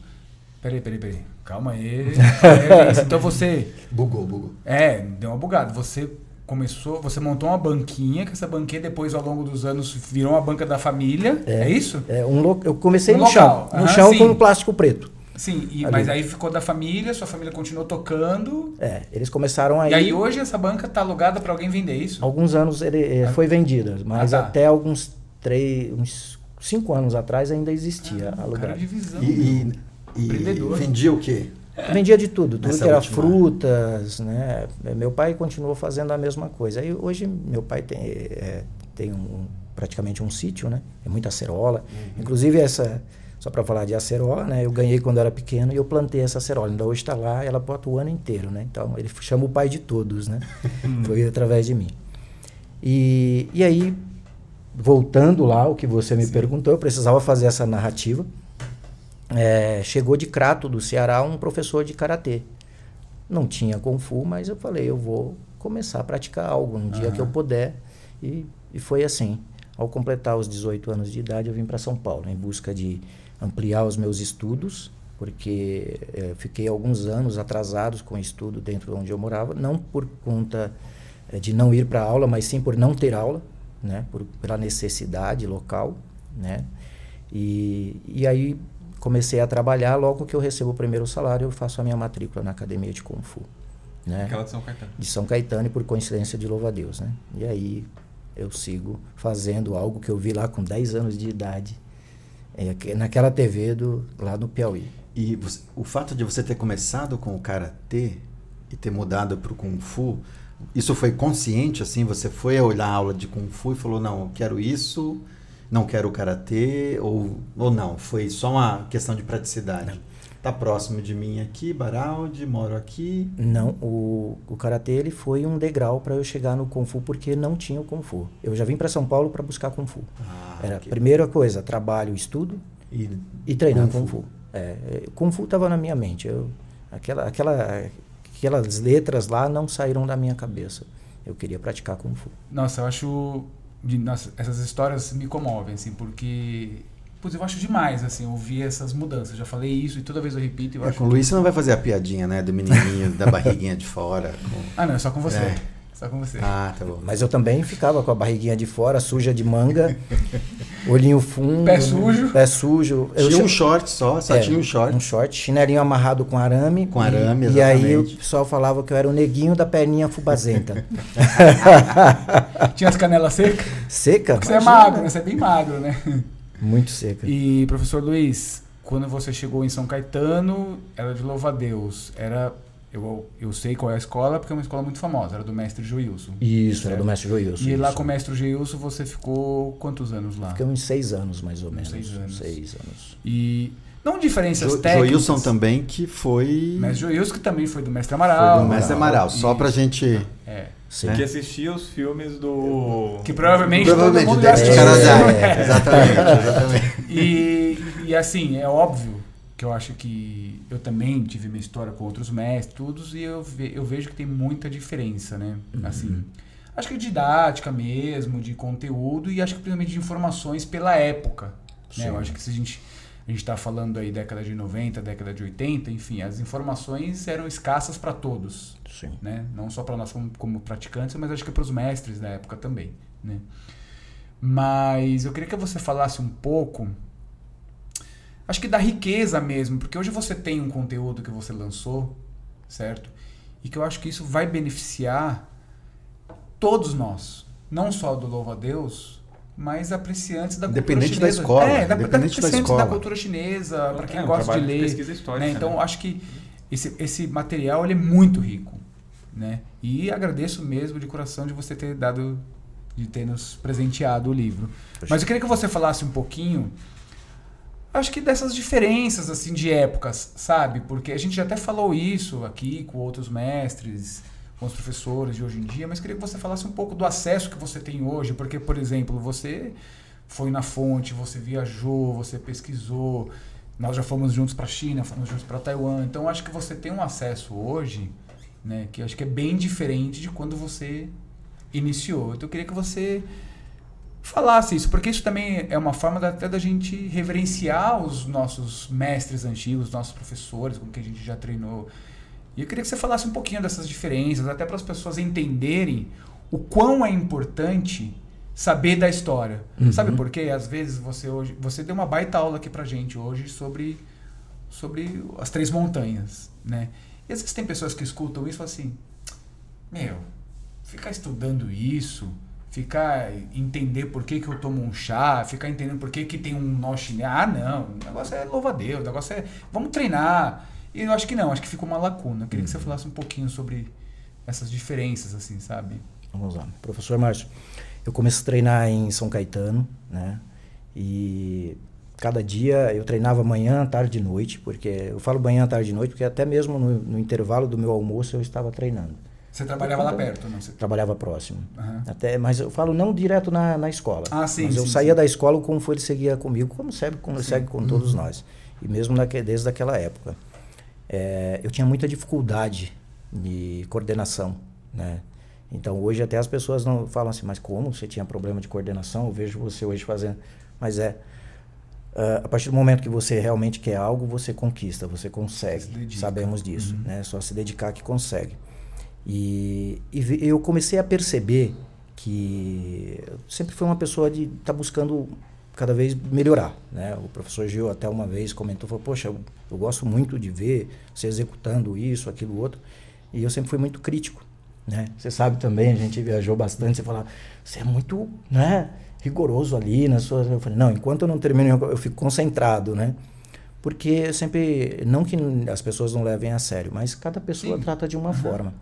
Peraí, peraí, peraí. Calma aí. então você. Bugou, bugou. É, deu uma bugada. Você começou, você montou uma banquinha, que essa banquinha depois ao longo dos anos virou uma banca da família, é, é isso? É, um lo... eu comecei um no local. chão, no chão sim. com um plástico preto. Sim, e, mas aí ficou da família, sua família continuou tocando. É, eles começaram aí. E aí hoje essa banca está alugada para alguém vender é isso? Alguns anos ele eh, ah. foi vendida, mas ah, tá. até alguns três, uns cinco anos atrás ainda existia ah, de visão, e, e, e vendia o quê? Vendia de tudo, tudo Nessa que era última... frutas, né? Meu pai continuou fazendo a mesma coisa. Aí hoje meu pai tem, é, tem um, praticamente um sítio, né? É muita acerola. Uhum. Inclusive essa só para falar de acerola, né? Eu ganhei quando era pequeno e eu plantei essa acerola. Ainda hoje está lá, ela bota o ano inteiro, né? Então ele chama o pai de todos, né? Foi através de mim. E, e aí, voltando lá, o que você me Sim. perguntou, eu precisava fazer essa narrativa. É, chegou de Crato, do Ceará, um professor de karatê. Não tinha Kung Fu, mas eu falei, eu vou começar a praticar algo no dia que eu puder. E, e foi assim. Ao completar os 18 anos de idade, eu vim para São Paulo em busca de ampliar os meus estudos, porque é, fiquei alguns anos atrasados com o estudo dentro de onde eu morava, não por conta é, de não ir para aula, mas sim por não ter aula, né, por, pela necessidade local, né, e, e aí comecei a trabalhar, logo que eu recebo o primeiro salário, eu faço a minha matrícula na academia de Kung Fu. Né? Aquela de São Caetano. De São Caetano e por coincidência de louva a Deus, né? E aí eu sigo fazendo algo que eu vi lá com 10 anos de idade é, naquela TV do, lá no Piauí. E você, o fato de você ter começado com o karatê e ter mudado para o kung fu, isso foi consciente assim? Você foi olhar a aula de kung fu e falou não, eu quero isso, não quero o karatê ou ou não? Foi só uma questão de praticidade? Tá próximo de mim aqui, Baraldi, moro aqui. Não, o, o karatê ele foi um degrau para eu chegar no kung fu porque não tinha o kung fu. Eu já vim para São Paulo para buscar kung fu. Ah, Era a ok. primeira coisa, trabalho, estudo E, e treinar Kung kung fu. É, é, kung fu estava na minha mente. Eu, aquela, aquela, aquelas letras lá não saíram da minha cabeça. Eu queria praticar kung fu. Nossa, eu acho. De- nossa, essas histórias me comovem, assim, porque. Putz, eu acho demais, assim, ouvir essas mudanças. Já falei isso e toda vez eu repito. Eu é, com o Luiz você não vai fazer a piadinha, né? Do menininho da barriguinha de fora. com- Ah, não, é só com você. É. Só com você. Ah, tá bom. Mas eu também ficava com a barriguinha de fora, suja de manga, olhinho fundo. Pé sujo. Pé sujo. Eu tinha um short só, só É, tinha um short. Um short, chinelinho amarrado com arame. Com arame, e, e aí o exatamente. pessoal falava que eu era o neguinho da perninha fubazenta. Tinha as canelas secas? Seca? Porque você é magro, né? Você é bem magro, né? Muito seca. E, professor Luiz, quando você chegou em São Caetano, era de louva-a-Deus. Era. Eu, eu sei qual é a escola, porque é uma escola muito famosa, era do mestre Joilson. Isso, era Certo. do mestre Joilson. E lá isso. com o mestre Joilson você ficou quantos anos lá? Uns seis anos, mais ou menos. seis anos. Seis anos. E. Não diferenças Jo, técnicas. Joilson também, que foi Mestre Joilson, que também foi do mestre foi Amaral. do Mestre Amaral. Só pra gente. É. Sim. Que assistia os filmes do. Que provavelmente, Provavelmente todo mundo já deve já. É. Exatamente, exatamente. E, e assim, é óbvio que eu acho que eu também tive minha história com outros mestres, todos, e eu, ve- eu vejo que tem muita diferença, né? Assim, acho que didática mesmo, de conteúdo, e acho que principalmente de informações pela época. Né? Eu acho que se a gente a gente está falando aí década de 90, década de 80, enfim, as informações eram escassas para todos Sim. né? Não só para nós como, como praticantes, mas acho que para os mestres da época também, né? Mas eu queria que você falasse um pouco, acho que da riqueza mesmo, porque hoje você tem um conteúdo que você lançou, certo? E que eu acho que isso vai beneficiar todos nós, não só do louvo a Deus, mas apreciantes da cultura da chinesa. escola, é, da, independente da apreciantes escola. da cultura chinesa, para quem É, um gosta de ler, pesquisa histórica. né? Então, né? acho que esse, esse material ele é muito rico. Né? E agradeço mesmo de coração de você ter dado, de ter nos presenteado o livro. Mas eu queria que você falasse um pouquinho, acho que dessas diferenças assim de épocas, sabe? Porque a gente já até falou isso aqui com outros mestres, com os professores de hoje em dia, mas queria que você falasse um pouco do acesso que você tem hoje, porque, por exemplo, você foi na fonte, você viajou, você pesquisou, nós já fomos juntos para a China, fomos juntos para Taiwan, então acho que você tem um acesso hoje, né, que acho que é bem diferente de quando você iniciou. Então eu queria que você falasse isso, porque isso também é uma forma da, até da gente reverenciar os nossos mestres antigos, os nossos professores com quem a gente já treinou. E eu queria que você falasse um pouquinho dessas diferenças, até para as pessoas entenderem o quão é importante saber da história. Uhum. Sabe por quê? Às vezes você hoje, você deu uma baita aula aqui pra gente hoje sobre sobre as três montanhas, né? E às vezes tem pessoas que escutam isso e falam assim: "Meu, ficar estudando isso, ficar entender por que, que eu tomo um chá, ficar entendendo por que, que tem um nó chinês. Ah, não, o negócio é louva a Deus, o negócio é vamos treinar. E eu acho que não, acho que fica uma lacuna. Eu queria que você falasse um pouquinho sobre essas diferenças, assim, sabe? Vamos lá. Professor Márcio, eu comecei a treinar em São Caetano, né? E cada dia eu treinava manhã, tarde e noite, porque eu falo manhã, tarde e noite, porque até mesmo no, no intervalo do meu almoço eu estava treinando. Você trabalhava lá perto, não? Você... Trabalhava próximo. Aham. Até, mas eu falo não direto na, na escola. Ah, sim, Mas eu sim, saía sim. da escola, o como foi ele seguia comigo, como segue, como segue com todos nós. E mesmo naque, desde aquela época. É, eu tinha muita dificuldade de coordenação, né? Então hoje até as pessoas não falam assim, mas como você tinha problema de coordenação? Eu vejo você hoje fazendo. Mas é. ah, a partir do momento que você realmente quer algo, você conquista, você consegue. Sabemos disso, Uhum. né? Só se dedicar que consegue. E, e eu comecei a perceber que sempre fui uma pessoa de estar buscando cada vez melhorar, né? O professor Gil até uma vez comentou, falou, poxa, eu, eu gosto muito de ver você executando isso, aquilo, outro, e eu sempre fui muito crítico, né? Você sabe também, a gente viajou bastante, você fala, você é muito, né, rigoroso ali na sua... Eu falei, não, enquanto eu não termino, eu fico concentrado, né? Porque eu sempre, não que as pessoas não levem a sério, mas cada pessoa Sim. trata de uma forma.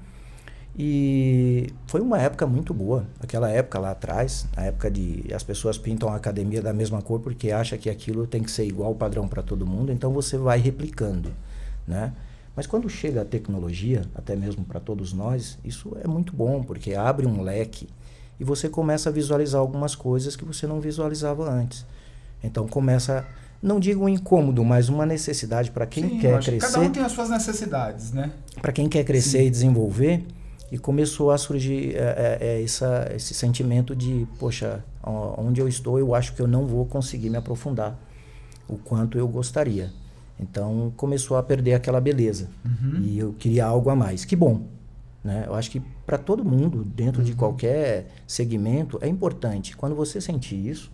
E foi uma época muito boa. Aquela época lá atrás, a época de as pessoas pintam a academia da mesma cor porque acha que aquilo tem que ser igual padrão para todo mundo, então você vai replicando. né? Mas quando chega a tecnologia, até mesmo para todos nós, isso é muito bom, porque abre um leque e você começa a visualizar algumas coisas que você não visualizava antes. Então começa, não digo um incômodo, mas uma necessidade para quem Sim, quer que crescer. Cada um tem as suas necessidades, né? Para quem quer crescer Sim. e desenvolver, e começou a surgir é, é, é, essa, esse sentimento de, poxa, onde eu estou, eu acho que eu não vou conseguir me aprofundar o quanto eu gostaria. Então começou a perder aquela beleza Uhum. e eu queria algo a mais. Que bom, né? Eu acho que para todo mundo, dentro de qualquer segmento, é importante. Quando você sentir isso,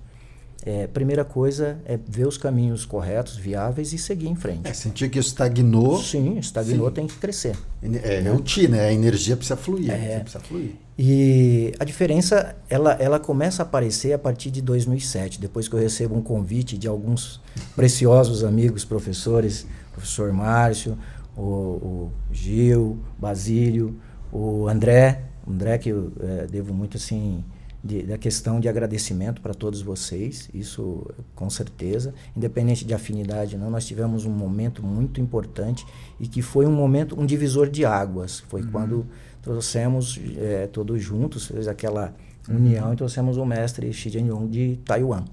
é, primeira coisa é ver os caminhos corretos, viáveis e seguir em frente. É, sentir que estagnou. Sim, estagnou, Sim. tem que crescer. É, é o ti, né? A energia precisa fluir. É. Precisa fluir. E a diferença, ela, ela começa a aparecer a partir de 2007, depois que eu recebo um convite de alguns preciosos amigos professores, professor Márcio, o, o Gil, Basílio, o André, André que eu eh, devo muito assim de- da questão de agradecimento para todos vocês, isso com certeza, independente de afinidade, não, nós tivemos um momento muito importante e que foi um momento, um divisor de águas, foi quando trouxemos eh, todos juntos, fez aquela união e trouxemos o mestre Xi Jinping de Taiwan.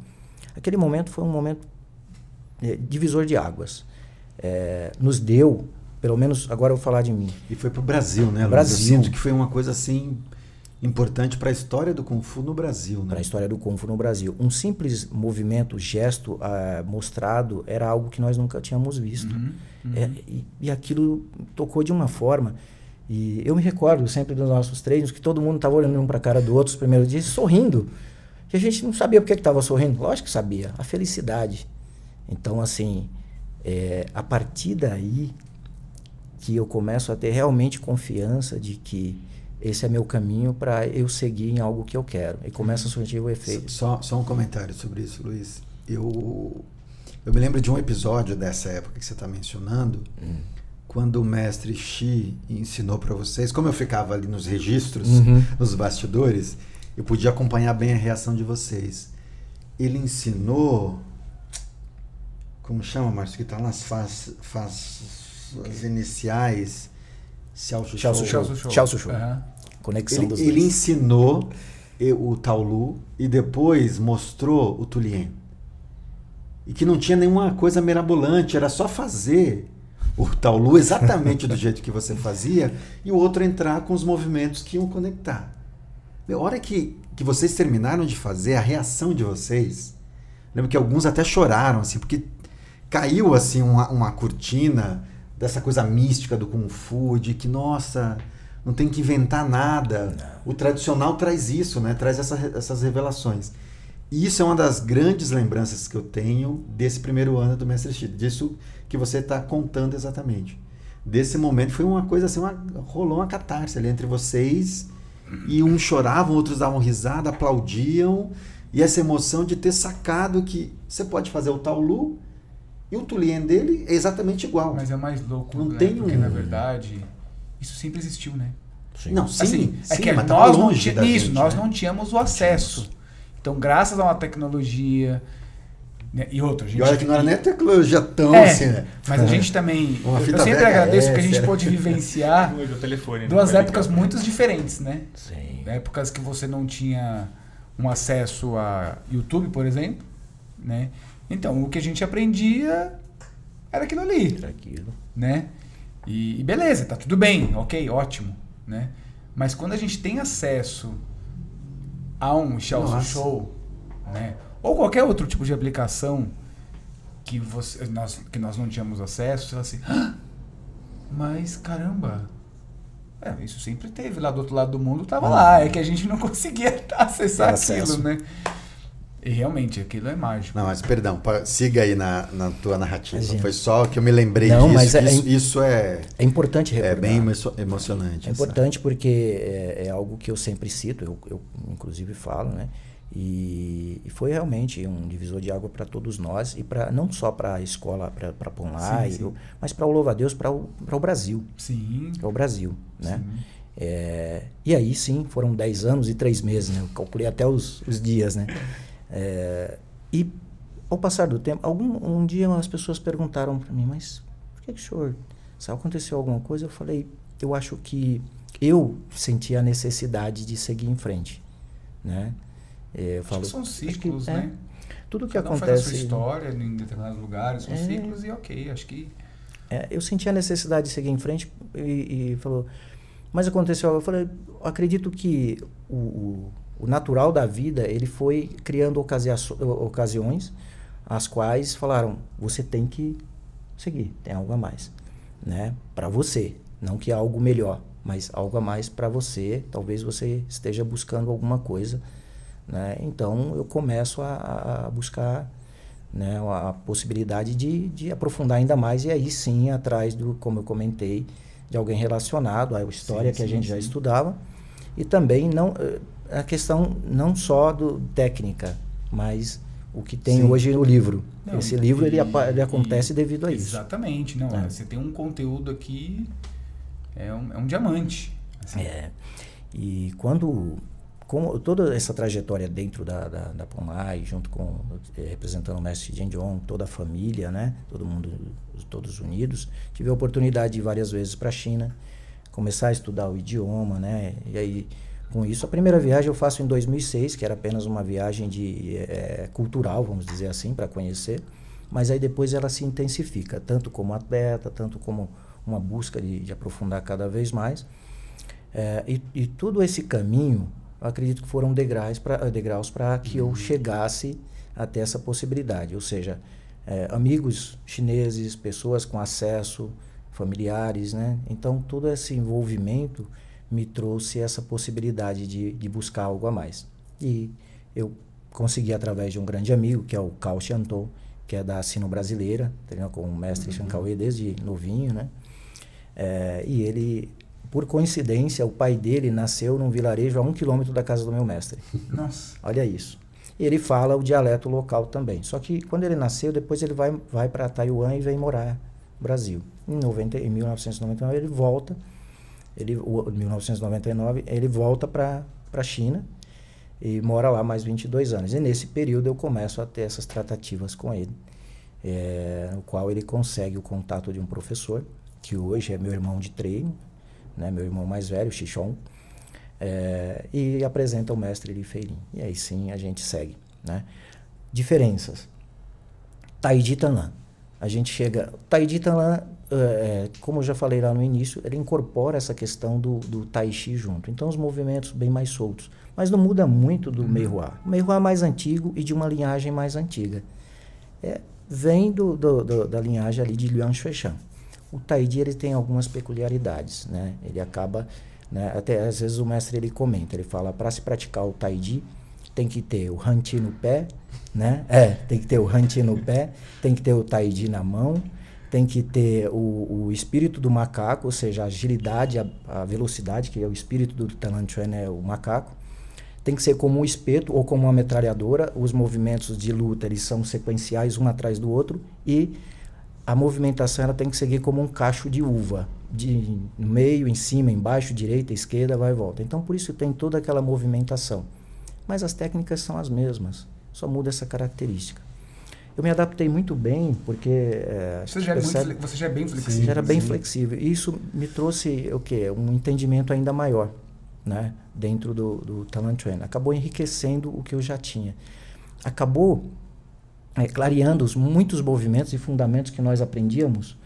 Aquele momento foi um momento eh, divisor de águas. Eh, nos deu, pelo menos agora eu vou falar de mim, E foi pro Brasil, né? Brasil. Eu sinto que foi uma coisa assim importante para a história do Kung Fu no Brasil, né? para a história do Kung Fu no Brasil. Um simples movimento, gesto ah, mostrado era algo que nós nunca tínhamos visto. Uhum. É, e, e aquilo tocou de uma forma. E eu me recordo sempre dos nossos treinos que todo mundo estava olhando um para a cara do outro os primeiros dias, sorrindo. E a gente não sabia por que estava sorrindo. Lógico que sabia, a felicidade. Então, assim, é, a partir daí que eu começo a ter realmente confiança de que esse é meu caminho para eu seguir em algo que eu quero. E começa a surgir o efeito. Só, só um comentário sobre isso, Luiz. Eu, eu me lembro de um episódio dessa época que você está mencionando, Hum. quando o mestre Xi ensinou para vocês, como eu ficava ali nos registros, Uhum. nos bastidores, eu podia acompanhar bem a reação de vocês. Ele ensinou. Como chama, Márcio? Que está nas faz, faz, as iniciais. Xiao Shu Xiao Shu Shou. Conexão Ele, dos ele dois. ensinou e- o Taolu e depois mostrou o Tulien. E que não tinha nenhuma coisa mirabolante, era só fazer o Taolu exatamente do jeito que você fazia e o outro entrar com os movimentos que iam conectar. A hora que, que vocês terminaram de fazer, a reação de vocês, lembro que alguns até choraram, assim, porque caiu assim uma, uma cortina dessa coisa mística do Kung Fu, de que, nossa, não tem que inventar nada. O tradicional traz isso, né? Traz essa, essas revelações. E isso é uma das grandes lembranças que eu tenho desse primeiro ano do Mestre Shido, disso que você está contando exatamente. Desse momento foi uma coisa assim, uma, rolou uma catarse ali entre vocês e uns choravam, outros davam risada, aplaudiam, e essa emoção de ter sacado que você pode fazer o Taolu e o Tulien dele é exatamente igual. Mas é mais louco, Não né? tem Porque um- na verdade isso sempre existiu, né? Não, sim, assim, é sim, que mas tava nós não, isso, gente, nós né? não tínhamos o acesso. Então, graças a uma tecnologia né, e outra, a gente E olha que não era nem a tecnologia tão É, assim, né? mas a gente também, Uma eu fita sempre agradeço que a gente pôde vivenciar telefone. né? duas épocas ligar. muito diferentes, né? Sim. Épocas que você não tinha um acesso a YouTube, por exemplo, né? Então, o que a gente aprendia era aquilo ali, Aquilo. né? E, e beleza, tá tudo bem, ok, ótimo, né? Mas quando a gente tem acesso a um Xiao Nossa. Show, né? Ou qualquer outro tipo de aplicação que, você, nós, que nós não tínhamos acesso, você fala assim, "Ah, mas caramba, é, isso sempre teve lá do outro lado do mundo, tava lá, é que a gente não conseguia acessar aquilo, acesso. né? E realmente, aquilo é mágico. Não, mas perdão, siga aí na, na tua narrativa. Imagina. Foi só que eu me lembrei Não, disso. mas é- isso, isso é, É importante é recordar. bem emo- emocionante. É essa- importante porque é, é algo que eu sempre cito, eu, eu inclusive falo, né? E, e foi realmente um divisor de água para todos nós e para não só para a escola para Ponlai, Sim, sim. eu- mas para o louva a Deus, para o, para o Brasil, Sim. para o Brasil, né? sim. É, e aí sim, foram 10 anos e 3 meses, né? Eu calculei até os, os dias, né? É, e ao passar do tempo, algum um dia as pessoas perguntaram para mim, mas por que, que o senhor Se aconteceu alguma coisa, eu falei, eu acho que eu senti a necessidade de seguir em frente, né? É, eu falo, são ciclos, que, é, né? tudo que Cada acontece. Faz a sua história em determinados lugares, são é, ciclos e ok, acho que. É, eu senti a necessidade de seguir em frente e, e falou, mas aconteceu, eu falei, acredito que o, o, o, natural da vida ele foi criando ocasiões as quais falaram, você tem que seguir, tem algo a mais, né? Para você, não que algo melhor, mas algo a mais para você. Talvez você esteja buscando alguma coisa, né? Então eu começo a, a buscar né, a possibilidade de, de aprofundar ainda mais e aí sim atrás do, como eu comentei, de alguém relacionado à história sim, que a gente sim. já estudava e também não eh, a questão não só do técnica, mas o que tem sim. hoje no livro. Não, Esse livro e, ele, ele, acontece e, devido a isso. Exatamente, não. É. Você tem um conteúdo aqui é um, é um diamante. Assim. É. E quando com toda essa trajetória dentro da, da, da Pomai, junto com eh, representando o mestre Jin Jong, toda a família, né, todo mundo, todos unidos, tive a oportunidade de ir várias vezes para a China, começar a estudar o idioma, né, e aí com isso a primeira viagem eu faço em 2006, que era apenas uma viagem de é, cultural, vamos dizer assim, para conhecer, mas aí depois ela se intensifica, tanto como atleta, tanto como uma busca de, de aprofundar cada vez mais. É, e, e todo esse caminho acredito que foram degraus para degraus para que eu uhum. chegasse até essa possibilidade, ou seja, é, amigos chineses, pessoas com acesso, familiares, né? Então todo esse envolvimento me trouxe essa possibilidade de, de buscar algo a mais. E eu consegui através de um grande amigo, que é o Cao Xiantou, que é da Sino Brasileira, treinou com o mestre uhum. desde novinho, né? É, e ele por coincidência, o pai dele nasceu num vilarejo a um quilômetro da casa do meu mestre. Nossa. Olha isso. E ele fala o dialeto local também. Só que quando ele nasceu, depois ele vai, vai para Taiwan e vem morar no Brasil. Em, 90, em 1999 ele volta, ele, em 1999 ele volta para a China e mora lá mais 22 anos. E nesse período eu começo a ter essas tratativas com ele, é, no qual ele consegue o contato de um professor, que hoje é meu irmão de treino, né, meu irmão mais velho, Xichon, é, e apresenta o mestre Li Feirin. E aí sim a gente segue. Né? Diferenças. Taiji Tanlan. A gente chega. Taiji Tanlan, é, como eu já falei lá no início, ele incorpora essa questão do, do Tai Chi junto. Então os movimentos bem mais soltos. Mas não muda muito do uhum. Meihua. O Meihua é mais antigo e de uma linhagem mais antiga. É, vem do, do, do, da linhagem ali de Liang Shuishan o Taiji ele tem algumas peculiaridades, né? Ele acaba, né? até às vezes o mestre ele comenta, ele fala para se praticar o Taiji tem que ter o Hanti no pé, né? É, tem que ter o Hanti no pé, tem que ter o Taiji na mão, tem que ter o, o espírito do macaco, ou seja, a agilidade, a, a velocidade, que é o espírito do Talanchuan, é o macaco. Tem que ser como um espeto ou como uma metralhadora. Os movimentos de luta eles são sequenciais, um atrás do outro. E a movimentação ela tem que seguir como um cacho de uva, de meio, em cima, embaixo, direita, esquerda, vai e volta. Então por isso tem toda aquela movimentação. Mas as técnicas são as mesmas, só muda essa característica. Eu me adaptei muito bem, porque. É, você, já percebe, muito, você já é bem flexível. Já era bem sim. flexível. E isso me trouxe o quê? Um entendimento ainda maior né? dentro do, do Talent Train. Acabou enriquecendo o que eu já tinha. Acabou é, clareando os muitos movimentos e fundamentos que nós aprendíamos.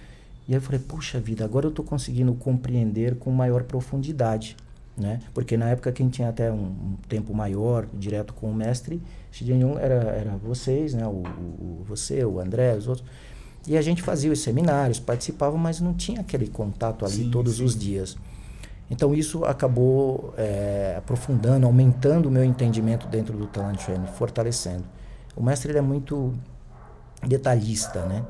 E aí eu falei, puxa vida, agora eu estou conseguindo compreender com maior profundidade. Né? Porque na época quem tinha até um, um tempo maior, direto com o mestre, Xi era, era vocês, né? O, o, você, o André, os outros. E a gente fazia os seminários, participava, mas não tinha aquele contato ali sim, todos sim. os dias. Então isso acabou é, aprofundando, aumentando o meu entendimento dentro do Talent Training, fortalecendo. O mestre ele é muito detalhista, né?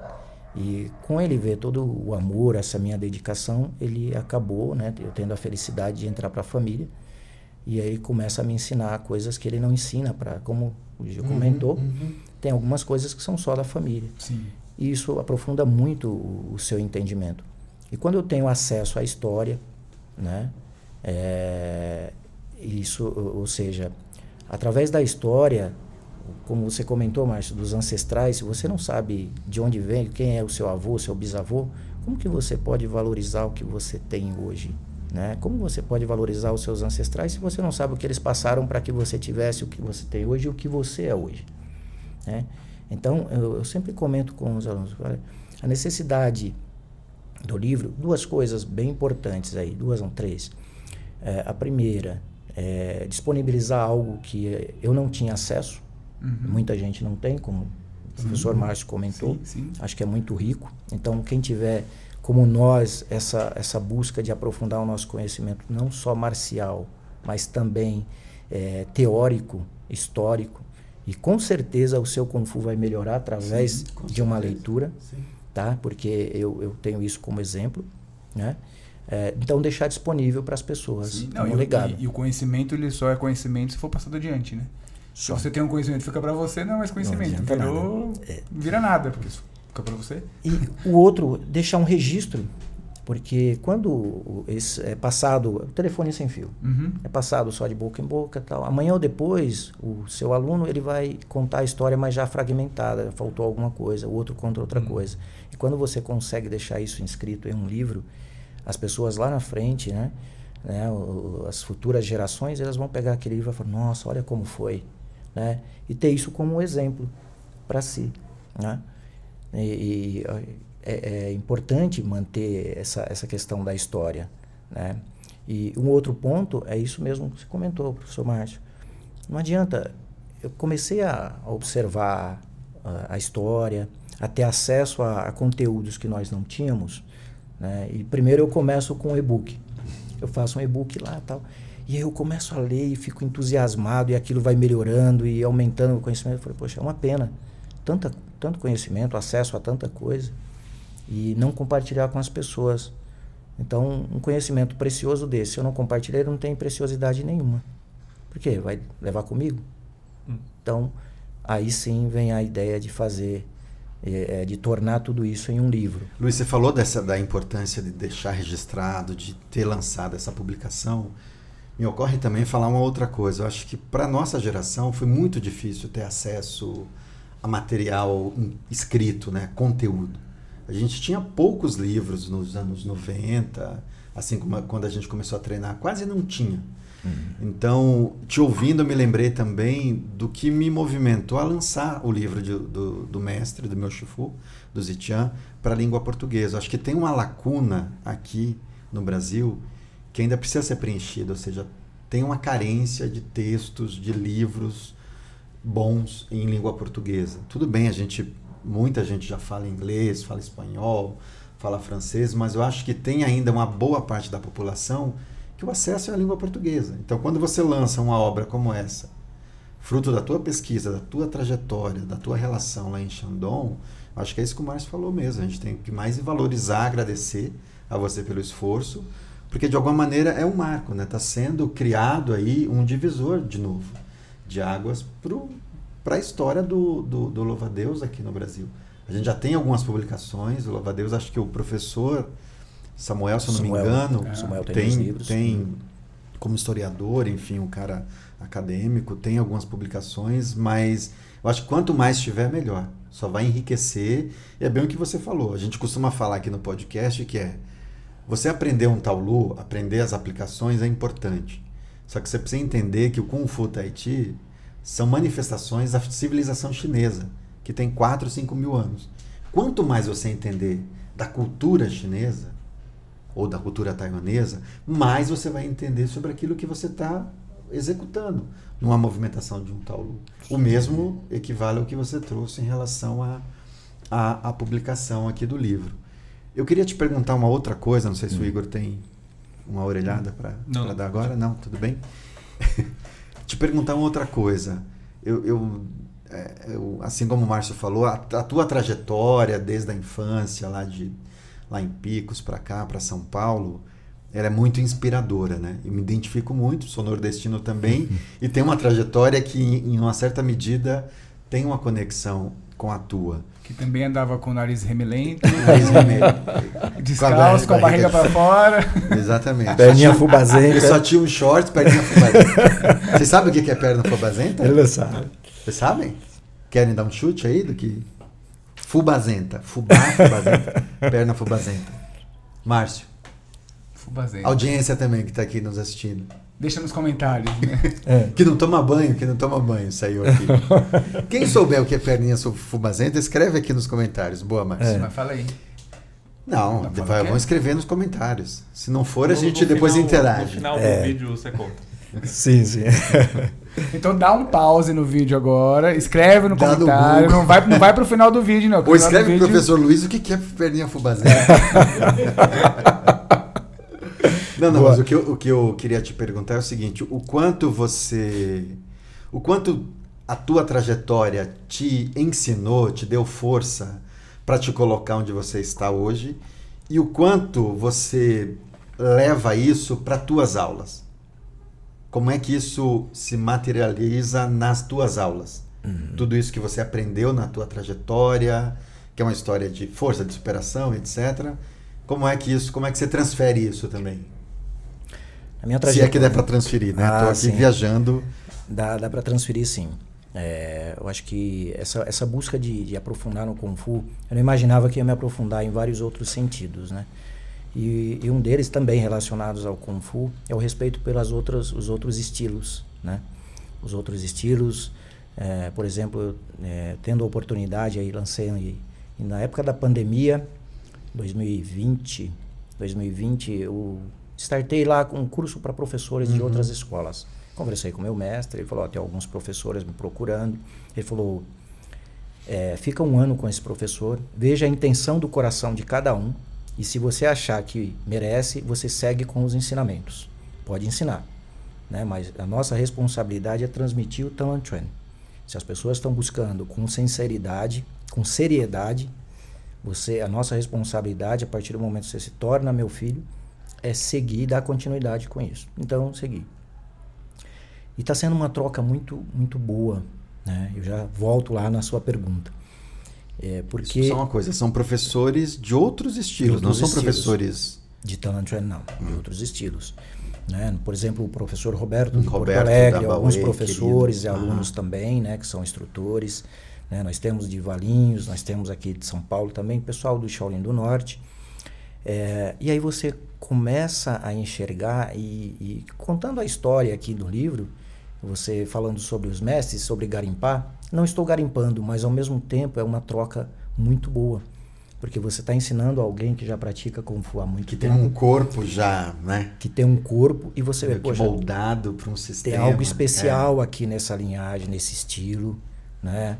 E com ele ver todo o amor, essa minha dedicação, ele acabou, né? Eu tendo a felicidade de entrar para a família. E aí começa a me ensinar coisas que ele não ensina para, como o Gil uhum, comentou, uhum. tem algumas coisas que são só da família. Sim. E isso aprofunda muito o, o, seu entendimento. E quando eu tenho acesso à história, né? É, isso, ou seja, através da história como você comentou, Márcio, dos ancestrais, se você não sabe de onde vem, quem é o seu avô, seu bisavô, como que você pode valorizar o que você tem hoje? Né? Como você pode valorizar os seus ancestrais se você não sabe o que eles passaram para que você tivesse o que você tem hoje e o que você é hoje? Né? Então, eu, eu, sempre comento com os alunos, a necessidade do livro, duas coisas bem importantes aí, duas ou três. É, a primeira é disponibilizar algo que eu não tinha acesso, uhum. muita gente não tem, como o professor uhum. Márcio comentou. Sim, sim. Acho que é muito rico. Então, quem tiver como nós essa essa busca de aprofundar o nosso conhecimento não só marcial, mas também é, teórico, histórico, e com certeza o seu Kung Fu vai melhorar através sim, de uma leitura, tá? Porque eu, eu tenho isso como exemplo, né? É, então deixar disponível para as pessoas Sim, não, um legado. E, e, o conhecimento ele só é conhecimento se for passado adiante, né? Se você tem um conhecimento fica para você, não é mais conhecimento. Não Virou, nada. É. vira nada, porque isso fica para você. E o outro, deixar um registro porque quando esse é passado, o telefone sem fio, uhum. é passado só de boca em boca tal. Amanhã ou depois, o seu aluno ele vai contar a história, mas já fragmentada, faltou alguma coisa, o outro conta outra uhum. coisa. E quando você consegue deixar isso inscrito em um livro, as pessoas lá na frente, né, né as futuras gerações, elas vão pegar aquele livro e falar, nossa, olha como foi, né? E ter isso como um exemplo para si, né? E, e é, é, importante manter essa, essa questão da história. Né? E um outro ponto é isso mesmo que você comentou, professor Márcio. Não adianta, eu comecei a observar a, a história, a ter acesso a, a, conteúdos que nós não tínhamos. Né? E primeiro eu começo com o e-book. Eu faço um e-book lá tal. E aí eu começo a ler e fico entusiasmado e aquilo vai melhorando e aumentando o conhecimento. Eu falei, poxa, é uma pena. Tanta, tanto conhecimento, acesso a tanta coisa e não compartilhar com as pessoas. Então, um conhecimento precioso desse, se eu não compartilhar, ele não tem preciosidade nenhuma. Por quê? Vai levar comigo? Hum. Então, aí sim vem a ideia de fazer, é, de tornar tudo isso em um livro. Luiz, você falou dessa, da importância de deixar registrado, de ter lançado essa publicação. Me ocorre também falar uma outra coisa. Eu acho que para nossa geração foi muito difícil ter acesso a material escrito, né? conteúdo. A gente tinha poucos livros nos anos 90, assim como quando a gente começou a treinar, quase não tinha. Uhum. Então, te ouvindo, eu me lembrei também do que me movimentou a lançar o livro de, do, do mestre, do meu Shifu, do Zitian, para a língua portuguesa. Acho que tem uma lacuna aqui no Brasil que ainda precisa ser preenchida, ou seja, tem uma carência de textos, de livros bons em língua portuguesa. Tudo bem, a gente muita gente já fala inglês, fala espanhol, fala francês, mas eu acho que tem ainda uma boa parte da população que o acesso é a língua portuguesa. Então, quando você lança uma obra como essa, fruto da tua pesquisa, da tua trajetória, da tua relação lá em Shandong, acho que é isso que o Márcio falou mesmo. A gente tem que mais valorizar, agradecer a você pelo esforço, porque de alguma maneira é um marco, né? Está sendo criado aí um divisor de novo de águas para a história do, do, do Louva-Deus aqui no Brasil. A gente já tem algumas publicações, o Louva-Deus, acho que o professor Samuel, se eu não Samuel, me engano, é. Tem, tem, tem como historiador, enfim, um cara acadêmico, tem algumas publicações, mas eu acho que quanto mais tiver, melhor. Só vai enriquecer. E é bem o que você falou. A gente costuma falar aqui no podcast que é você aprender um Taolu, aprender as aplicações é importante. Só que você precisa entender que o Kung Fu Tahiti são manifestações da civilização chinesa, que tem 4, 5 mil anos. Quanto mais você entender da cultura chinesa, ou da cultura taiwanesa, mais você vai entender sobre aquilo que você está executando numa movimentação de um Taolu. O mesmo equivale ao que você trouxe em relação à publicação aqui do livro. Eu queria te perguntar uma outra coisa, não sei se hum. o Igor tem uma orelhada para dar agora. Não, tudo bem? te perguntar uma outra coisa. Eu, eu, é, eu assim como o Márcio falou, a, a, tua trajetória desde a infância, lá, de, lá em Picos para cá, para São Paulo, ela é muito inspiradora, né? Eu me identifico muito, sou nordestino também, e tem uma trajetória que, em uma certa medida, tem uma conexão com a tua. Que também andava com o nariz remelento, nariz remelento descalço, com a barriga, barriga para fora. Exatamente. Perninha fubazenta. Ele só tinha um short, perninha fubazenta. Vocês sabem o que é perna fubazenta? Ele sabe. Vocês sabem? Querem dar um chute aí do que? Fubazenta. Fubá, fubazenta. perna fubazenta. Márcio. Fubazenda. Audiência também que está aqui nos assistindo. Deixa nos comentários, né? É. Que não toma banho, que não toma banho, saiu aqui. Quem souber o que é perninha fubazenta, escreve aqui nos comentários. Boa, Márcio. É. Mas fala aí. Não, Não, fala vai, vão escrever nos comentários. Se não for, a No- gente no depois final- interage. No final É. do vídeo você conta. Sim, sim. Então dá um pause no vídeo agora, escreve no Dá no comentário, Google. não vai, não vai pro final do vídeo, não. Ou Pro escreve vídeo- professor Luiz o que que é perninha fubazenta. Não, não, Boa. mas o que, eu, o que eu queria te perguntar é o seguinte: o quanto você. O quanto a tua trajetória te ensinou, te deu força para te colocar onde você está hoje e o quanto você leva isso para tuas aulas? Como é que isso se materializa nas tuas aulas? Tudo isso que você aprendeu na tua trajetória, que é uma história de força, de superação, etc. Como é que isso, como é que você transfere isso também? A minha Se é que der trajetória- para transferir, né? Ah, Tô aqui sim. viajando. Dá, dá para transferir sim. É, eu acho que essa, essa busca de, de aprofundar no Kung Fu, eu não imaginava que ia me aprofundar em vários outros sentidos, né? E, e um deles também relacionados ao Kung Fu é o respeito pelas outras, os outros estilos, né? Os outros estilos, é, por exemplo, é, tendo a oportunidade aí lancei na época da pandemia, 2020, 2020 eu startei lá com um curso para professores de outras escolas. Conversei com meu mestre, ele falou, tem alguns professores me procurando. Ele falou, é, fica um ano com esse professor, veja a intenção do coração de cada um e se você achar que merece, você segue com os ensinamentos. Pode ensinar, né? Mas a nossa responsabilidade é transmitir o Talan Chuan. Se as pessoas estão buscando com sinceridade, com seriedade, você, a nossa responsabilidade a partir do momento que você se torna meu filho é seguir e dar continuidade com isso. Então, segui. E está sendo uma troca muito, muito boa. Né? Eu já volto lá na sua pergunta. É porque Isso é uma coisa, são professores de outros estilos, não outros são estilos. professores. de talent trend não, de outros estilos. Né? Por exemplo, o professor Roberto de Roberto Porto Alegre, alguns professores querido. e alunos Ah. também, né, que são instrutores. Né? Nós temos de Valinhos, nós temos aqui de São Paulo também, pessoal do Shaolin do Norte. É, e aí você começa a enxergar e, e contando a história aqui do livro, você falando sobre os mestres, sobre garimpar, não estou garimpando, mas ao mesmo tempo é uma troca muito boa. Porque você está ensinando alguém que já pratica Kung Fu há muito Que tem tempo, um corpo já, né? que tem um corpo e você vê, que poxa, moldado para um tem sistema. algo especial aqui nessa linhagem, nesse estilo, né?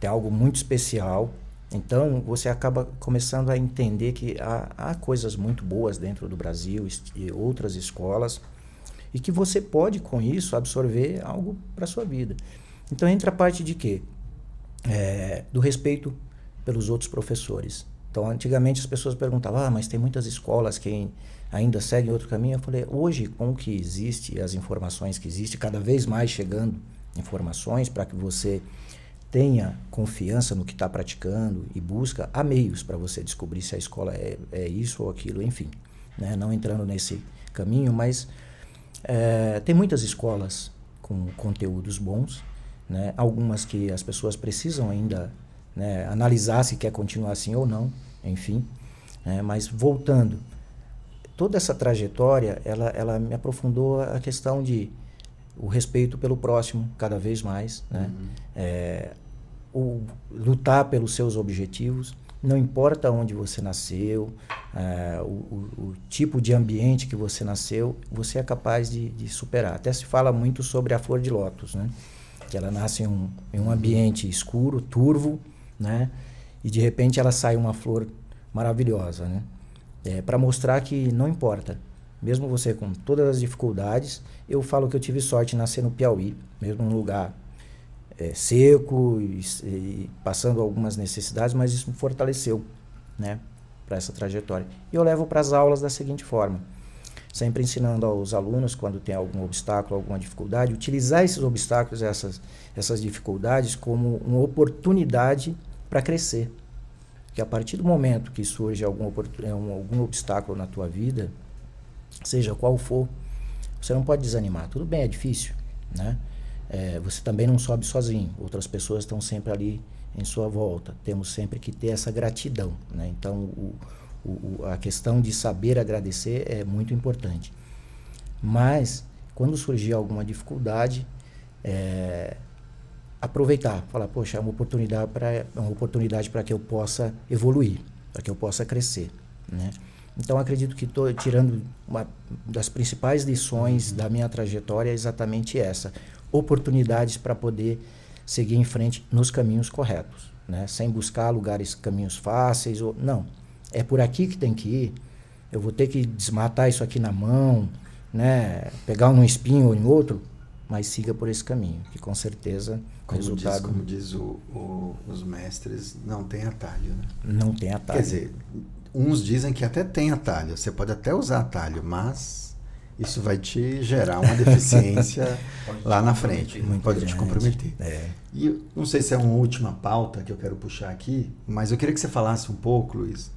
Tem algo muito especial. Então você acaba começando a entender que há, há coisas muito boas dentro do Brasil e outras escolas e que você pode com isso absorver algo para sua vida. Então entra a parte de quê? É, do respeito pelos outros professores. Então, antigamente as pessoas perguntavam, ah, mas tem muitas escolas que ainda seguem outro caminho. Eu falei, hoje, com o que existe, as informações que existem, cada vez mais chegando informações para que você tenha confiança no que está praticando e busca, há meios para você descobrir se a escola é, é isso ou aquilo, enfim. Né? Não entrando nesse caminho, mas é, tem muitas escolas com conteúdos bons, né? algumas que as pessoas precisam ainda né, analisar se quer continuar assim ou não, enfim. né? mas voltando, toda essa trajetória, ela, ela me aprofundou a questão de o respeito pelo próximo cada vez mais, né? É, o lutar pelos seus objetivos, não importa onde você nasceu, é, o, o- o tipo de ambiente que você nasceu, você é capaz de, de superar. Até se fala muito sobre a flor de lótus, né? que ela nasce em um, em um ambiente escuro, turvo, né? e de repente ela sai uma flor maravilhosa. Né? É, Para mostrar que não importa, mesmo você com todas as dificuldades, eu falo que eu tive sorte de nascer no Piauí, mesmo num lugar é, seco e, e passando algumas necessidades, mas isso me fortaleceu, né, para essa trajetória. E eu levo para as aulas da seguinte forma: sempre ensinando aos alunos quando tem algum obstáculo, alguma dificuldade, utilizar esses obstáculos, essas essas dificuldades como uma oportunidade para crescer. Que a partir do momento que surge algum, algum obstáculo na tua vida, seja qual for, você não pode desanimar. Tudo bem, é difícil, né? É, você também não sobe sozinho. Outras pessoas estão sempre ali em sua volta. Temos sempre que ter essa gratidão, né? Então, o, o, a questão de saber agradecer é muito importante. Mas, quando surgir alguma dificuldade, é, aproveitar, falar, poxa, é uma oportunidade para é uma oportunidade para que eu possa evoluir, para que eu possa crescer, né? Então acredito que estou tirando uma das principais lições da minha trajetória é exatamente essa, oportunidades para poder seguir em frente nos caminhos corretos, né? Sem buscar lugares, caminhos fáceis ou não, é por aqui que tem que ir. Eu vou ter que desmatar isso aqui na mão, né? Pegar um espinho ou em outro, mas siga por esse caminho, que com certeza como resultado. Diz, como diz o, o, os mestres, não tem atalho, né? Não tem atalho. Quer dizer, uns dizem que até tem atalho, você pode até usar atalho, mas isso vai te gerar uma deficiência lá na frente, Muito pode te grande. comprometer. É. E não sei se é uma última pauta que eu quero puxar aqui, mas eu queria que você falasse um pouco, Luiz.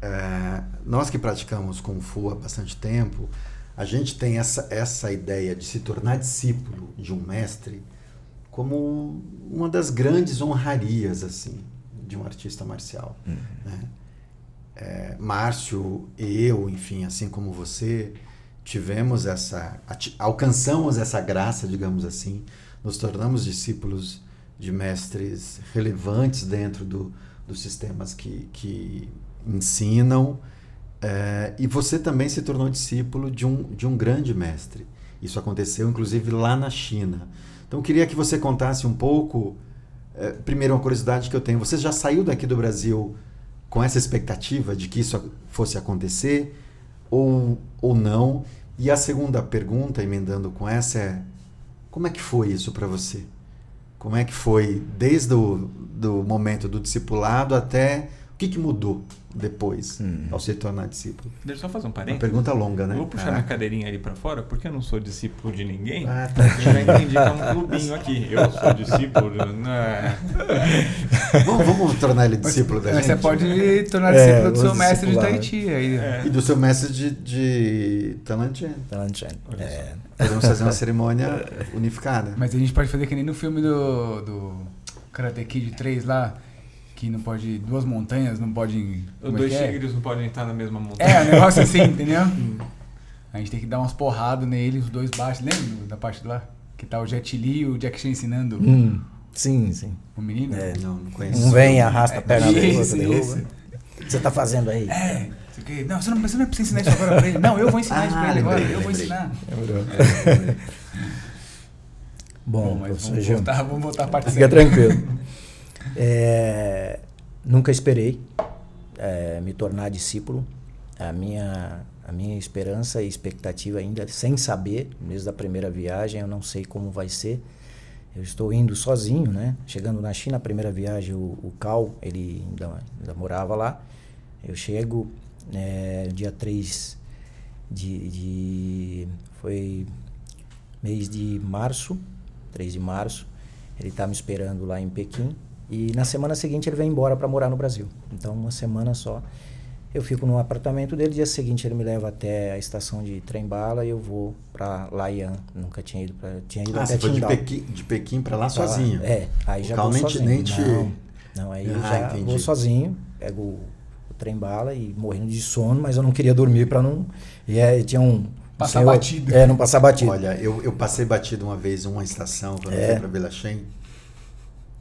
É, nós que praticamos Kung Fu há bastante tempo, a gente tem essa, essa ideia de se tornar discípulo de um mestre como uma das grandes honrarias assim de um artista marcial. Né? É, Márcio e eu, enfim, assim como você, tivemos essa, alcançamos essa graça, digamos assim, nos tornamos discípulos de mestres relevantes dentro do, dos sistemas que, que ensinam. É, e você também se tornou discípulo de um, de um grande mestre. Isso aconteceu, inclusive, lá na China. Então, eu queria que você contasse um pouco. é, primeiro, uma curiosidade que eu tenho: você já saiu daqui do Brasil com essa expectativa de que isso fosse acontecer ou, ou não? E a segunda pergunta, emendando com essa, é: como é que foi isso para você? Como é que foi desde o do momento do discipulado até o que, que mudou depois ao se tornar discípulo? Deixa eu só fazer um Uma parênteses. pergunta longa, né? Eu vou puxar Ah. minha cadeirinha ali pra fora, porque eu não sou discípulo de ninguém. Ah, Eu já entendi que é um clubinho aqui. Eu sou discípulo. Né? vamos, vamos tornar ele discípulo da Mas gente? você pode tornar É, discípulo do seu os mestre de. Tahiti. Aí. É. E do seu mestre de, de Talantian. Talanchen. Olha É, Podemos fazer uma cerimônia unificada. Mas a gente pode fazer que nem no filme do, do Karate Kid 3 lá, que não pode. Duas montanhas não podem. É dois é? tigres não podem estar na mesma montanha. É, um negócio assim, entendeu? A gente tem que dar umas porradas nele, os dois baixos. Lembra da parte lá? Que tá o Jet Li e o Jack Chan ensinando hum, sim, sim. o menino? É. Não, não conheço. Um vem, arrasta a perna do Isso, outro, derruba. isso. O que você tá fazendo aí? É. o. Não, você não, você não precisa ensinar isso agora pra ele. Não, eu vou ensinar isso pra Ah, ele agora. lembrei, Eu vou lembrei. ensinar. Bom, mas professor vamos voltar, vamos voltar à parte fica tranquilo. É, nunca esperei é, me tornar discípulo. A minha, a minha esperança e expectativa ainda, sem saber, desde a primeira viagem, eu não sei como vai ser. Eu estou indo sozinho, né? Chegando na China, a primeira viagem, o, o Cal, ele ainda, ainda morava lá. Eu chego é, dia 3 de, de. Foi mês de março, 3 de março. Ele está me esperando lá em Pequim. E na semana seguinte ele vem embora para morar no Brasil. Então, uma semana só. Eu fico no apartamento dele. Dia seguinte ele me leva até a estação de trem-bala e eu vou para Laian. Nunca tinha ido para. Tinha ido Ah, até você foi de. Pequim, de Pequim para lá Pra lá. sozinho? É, aí já vou sozinho. nem te- Não, não, aí eu Ah, já entendi. vou sozinho, pego o, o trem bala e morrendo de sono, mas eu não queria dormir para não. E é, tinha um. Passar senhor- batido. É, não passar batido. Olha, eu, eu passei batido uma vez em uma estação quando eu É. fui para Belachem.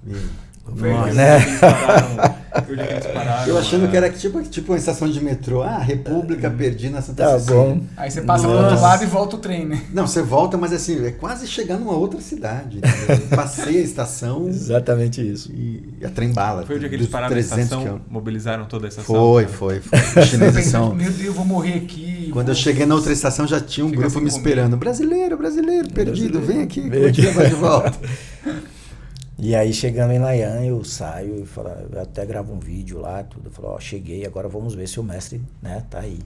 E- Nossa. Né? eles pararam. Foi. Eu achando é, que era tipo, tipo uma estação de metrô. Ah, República, perdi na Santa Tá Cecília. bom. Aí você passa pro Nossa. outro lado e volta o trem, né? Não, você volta, mas assim, é quase chegar numa outra cidade. Eu Passei a estação Exatamente isso. e a trem bala. Foi o dia que eles pararam na 300 estação, quilômetros. mobilizaram toda a estação. Foi, foi, foi. Chineses Pensando, são... Meu Deus, eu vou morrer aqui. Quando eu vou- cheguei na outra estação já tinha um Fica grupo me comer. esperando. Brasileiro, brasileiro, perdido, vem aqui, Vem aqui. vai de volta. E aí chegando em Laian, eu saio e falo, eu até gravo um vídeo lá, tudo. Eu falo, ó, cheguei, agora vamos ver se o mestre, né, tá aí.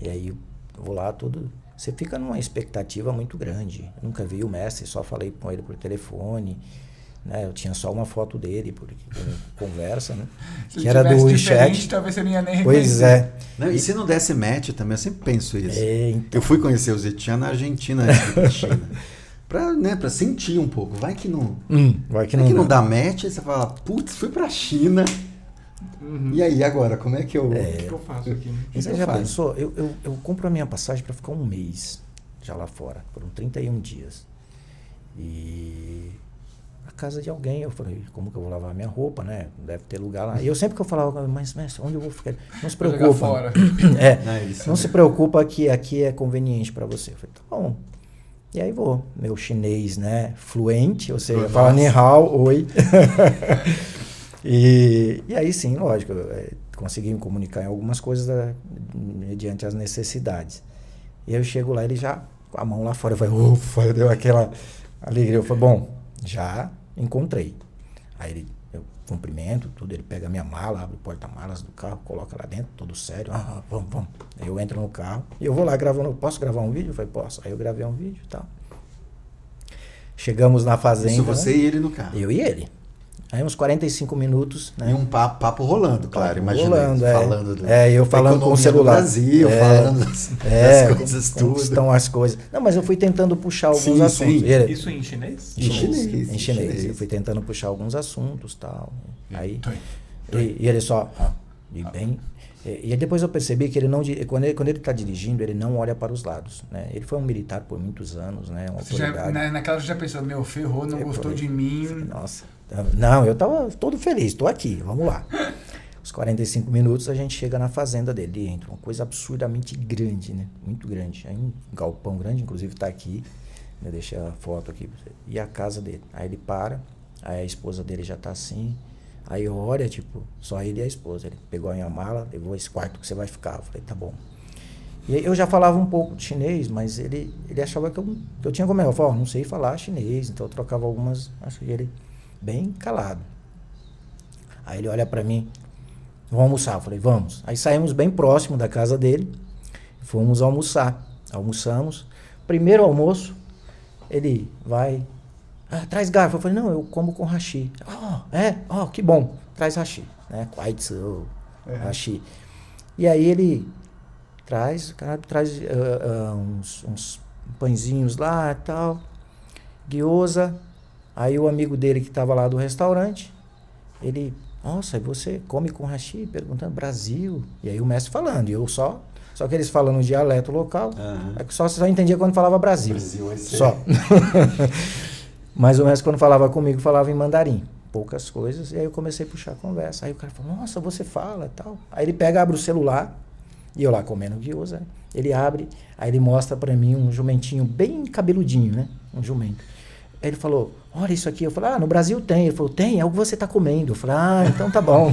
E aí eu vou lá tudo. Você fica numa expectativa muito grande. Eu nunca vi o mestre, só falei com ele por telefone. Né? Eu tinha só uma foto dele, por conversa, né? Se que era do WeChat. Talvez você não ia nem Pois é. Não, e se não desse match também, eu sempre penso isso. É, então. Eu fui conhecer o Zetian na Argentina antes China. Pra, né, pra sentir um pouco. Vai que não, Hum, vai que vai não, que não dá. match, aí você fala, putz, fui pra China. Uhum. E aí, agora, como é que eu. O que, que eu faço aqui? né? Você eu já pensou? Eu, eu, eu compro a minha passagem para ficar um mês já lá fora. Foram 31 dias. E a casa de alguém, eu falei, como que eu vou lavar minha roupa, né? Deve ter lugar lá. E eu sempre que eu falava, mas mestre, onde eu vou ficar? Não se preocupa. fora. É, É isso. não se preocupa que aqui é conveniente para você. Eu falei, tá bom. E aí vou. Meu chinês, né? Fluente, ou seja, fala ni hao, oi. e, e aí sim, lógico, é, consegui me comunicar em algumas coisas da- mediante as necessidades. E aí eu chego lá, ele já com a mão lá fora. Eu falei, ufa, deu aquela alegria. Eu falei, bom, já encontrei. Aí ele, cumprimento tudo, ele pega a minha mala, abre o porta-malas do carro, coloca lá dentro, todo sério. Ah, vamos, vamos. Aí eu entro no carro e eu vou lá gravando. Posso gravar um vídeo? Eu falei, posso. Aí eu gravei um vídeo e tal. Chegamos na fazenda. Isso você né? e ele no carro. Eu e ele. Aí uns 45 minutos, né? E um papo, papo rolando, claro, Papo imagina. rolando, é. falando do, É, eu falando com o celular. Do Brasil, É. falando das, É, das coisas como, como tudo. estão as coisas. Não, mas eu fui tentando puxar alguns Sim, assuntos. sim. Ele- Isso em chinês? em Em chinês, chinês, em chinês. chinês. Eu fui tentando puxar alguns assuntos tal. Aí, Toi. e, e ele só, ah, e bem. E, e depois eu percebi que ele não, quando ele quando ele está dirigindo, ele não olha para os lados, né? Ele foi um militar por muitos anos, né? Uma Você já, na, naquela você já pensou, meu, ferrou, não Eu gostou falei, de mim. Nossa. Não, eu tava todo feliz, tô aqui, vamos lá. Os 45 minutos a gente chega na fazenda dele, entra uma coisa absurdamente grande, né? Muito grande. Aí um galpão grande, inclusive tá aqui. Eu deixei a foto aqui. E a casa dele. Aí ele para, aí a esposa dele já tá assim. Aí olha, tipo, só ele e a esposa. Ele pegou a minha mala, levou esse quarto que você vai ficar. Eu falei, tá bom. E eu já falava um pouco de chinês, mas ele, ele achava que eu, que eu tinha como é. Eu falava, "Ó, não sei falar chinês, então eu trocava algumas. Acho que ele bem calado. Aí ele olha pra mim, vamos almoçar. Eu falei, vamos. Aí saímos bem próximo da casa dele, fomos almoçar. Almoçamos. Primeiro almoço, ele vai, ah, traz garfo. Eu falei, não, eu como com hashi. Oh, é? Oh, que bom. Traz hashi. Né? Kwaitsu, hashi. E aí ele traz, o cara traz ah, ah, uns, uns pãezinhos lá e tal, gyoza. Aí o amigo dele que estava lá do restaurante, ele, nossa, e você come com hashi? Perguntando, Brasil. E aí o mestre falando, e eu só, só que eles falando um dialeto local, Aham. é que só, só entendia quando falava Brasil. Brasil, você- Só. Mas o mestre quando falava comigo, falava em mandarim. Poucas coisas. E aí eu comecei a puxar a conversa. Aí o cara falou, nossa, você fala tal. Aí ele pega, abre o celular. E eu lá comendo guiosa. né? Ele abre, aí ele mostra pra mim um jumentinho bem cabeludinho, né? Um jumento. Aí ele falou, olha isso aqui. Eu falei, ah, no Brasil tem. Ele falou, tem, é o que você tá comendo. Eu falei, ah, então tá bom.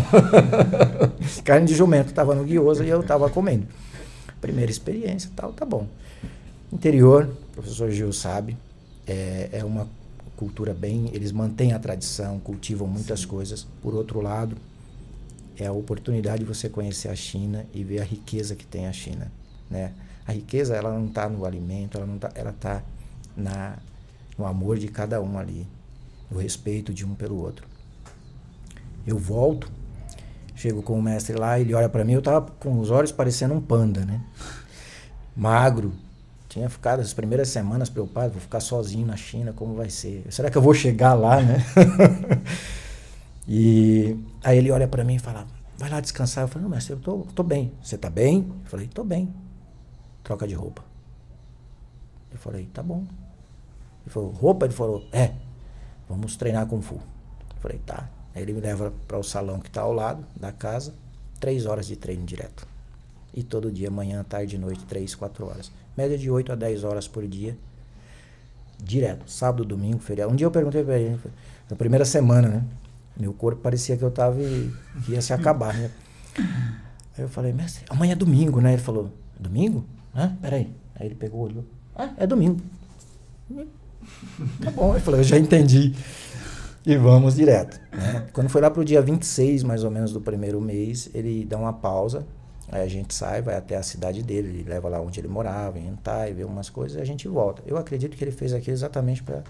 Carne de jumento tava no guiosa e eu tava comendo. Primeira experiência tal, tá bom. Interior, o professor Gil sabe, é, é uma cultura bem. Eles mantêm a tradição, cultivam muitas coisas. Por outro lado, é a oportunidade de você conhecer a China e ver a riqueza que tem a China, né? A riqueza ela não está no alimento, ela não tá, ela está na no amor de cada um ali, no respeito de um pelo outro. Eu volto, chego com o mestre lá, ele olha para mim, eu tava com os olhos parecendo um panda, né? Magro, tinha ficado as primeiras semanas preocupado, vou ficar sozinho na China, como vai ser? Será que eu vou chegar lá, né? e aí ele olha para mim e fala: "Vai lá descansar". Eu falei: "Não, mestre, eu tô, tô bem. Você tá bem?" Eu falei: "Tô bem". Troca de roupa. Eu falei: "Tá bom". Ele falou: "Roupa?" Ele falou: "É. Vamos treinar kung fu". Eu falei: "Tá". Aí ele me leva para o salão que tá ao lado da casa, três horas de treino direto. E todo dia, manhã, tarde noite, três, quatro horas. Média de 8 a 10 horas por dia. Direto. Sábado, domingo, feriado. Um dia eu perguntei pra ele, na primeira semana, né? Meu corpo parecia que eu tava e ia se acabar, né? Aí eu falei, mestre, amanhã é domingo, né? Ele falou, domingo? Hã? Peraí. Aí ele pegou, olhou. Ah, é domingo. Tá bom. Ele falou, eu já entendi. E vamos direto. Né? Quando foi lá pro dia 26, mais ou menos, do primeiro mês, ele dá uma pausa. Aí a gente sai, vai até a cidade dele, ele leva lá onde ele morava, em Antai, vê umas coisas e a gente volta. Eu acredito que ele fez aquilo exatamente para.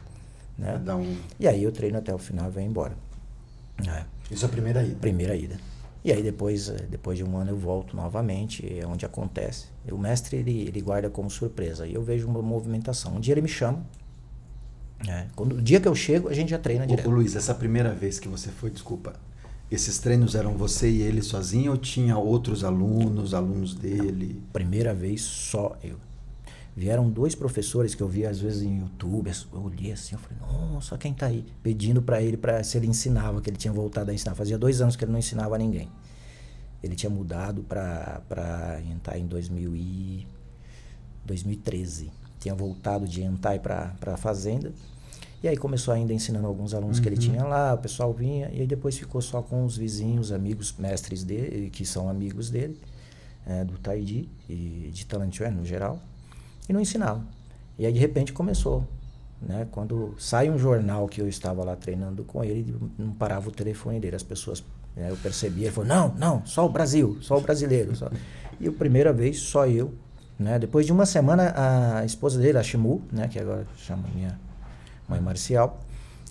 Né? Um... E aí eu treino até o final e venho embora. É, Isso é a primeira ida. primeira ida. E aí depois, eh, depois de um ano eu volto novamente, é onde acontece. O mestre ele, ele guarda como surpresa. E eu vejo uma movimentação. Um dia ele me chama. Né? Quando, o dia que eu chego, a gente já treina direto. ô, Luiz, essa primeira vez que você foi, desculpa, Esses treinos eram você e ele sozinho ou tinha outros alunos, alunos dele? Primeira vez só eu. Vieram dois professores que eu via às vezes em YouTube, eu olhei assim, eu falei, nossa, quem tá aí? Pedindo para ele para se ele ensinava, que ele tinha voltado a ensinar. Fazia dois anos que ele não ensinava a ninguém. Ele tinha mudado para entrar em 2000 e 2013. Tinha voltado de Entai para a fazenda. E aí começou ainda ensinando alguns alunos uhum. que ele uhum. tinha lá, o pessoal vinha, e aí depois ficou só com os vizinhos, amigos, mestres dele, que são amigos dele, é, do Taiji e de Talantuan no geral, e não ensinava. E aí de repente começou. Né? Quando sai um jornal que eu estava lá treinando com ele, não parava o telefone dele, as pessoas né, eu percebia, ele falou, não, não, só o Brasil, só o brasileiro. Só. E a primeira vez, só eu. Né? Depois de uma semana, a esposa dele, a Shimu, né, que agora chama minha mãe marcial,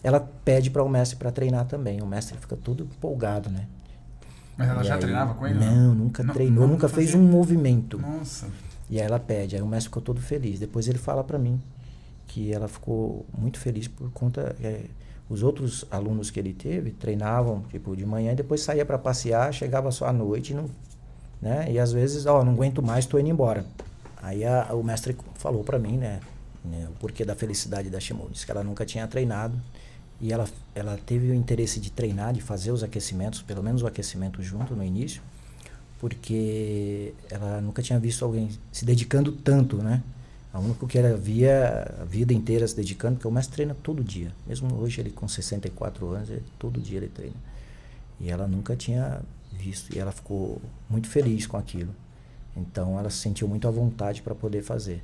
ela pede para o mestre para treinar também. O mestre fica todo empolgado, né? Mas ela e já aí, treinava com ele? Não, nunca não, treinou, não, nunca fez um movimento. Nossa. E aí ela pede, aí o mestre ficou todo feliz. Depois ele fala para mim que ela ficou muito feliz por conta é, os outros alunos que ele teve treinavam tipo de manhã e depois saía para passear, chegava só à noite, não, né? E às vezes, ó, oh, não aguento mais, estou indo embora. Aí a, o mestre falou para mim, né? Né, o porquê da felicidade da Shimon. Disse que ela nunca tinha treinado e ela, ela teve o interesse de treinar, de fazer os aquecimentos, pelo menos o aquecimento junto no início, porque ela nunca tinha visto alguém se dedicando tanto, né? A única que ela via a vida inteira se dedicando, porque o mestre treina todo dia. Mesmo hoje ele com 64 anos, ele, todo dia ele treina. E ela nunca tinha visto, e ela ficou muito feliz com aquilo. Então ela se sentiu muito à vontade para poder fazer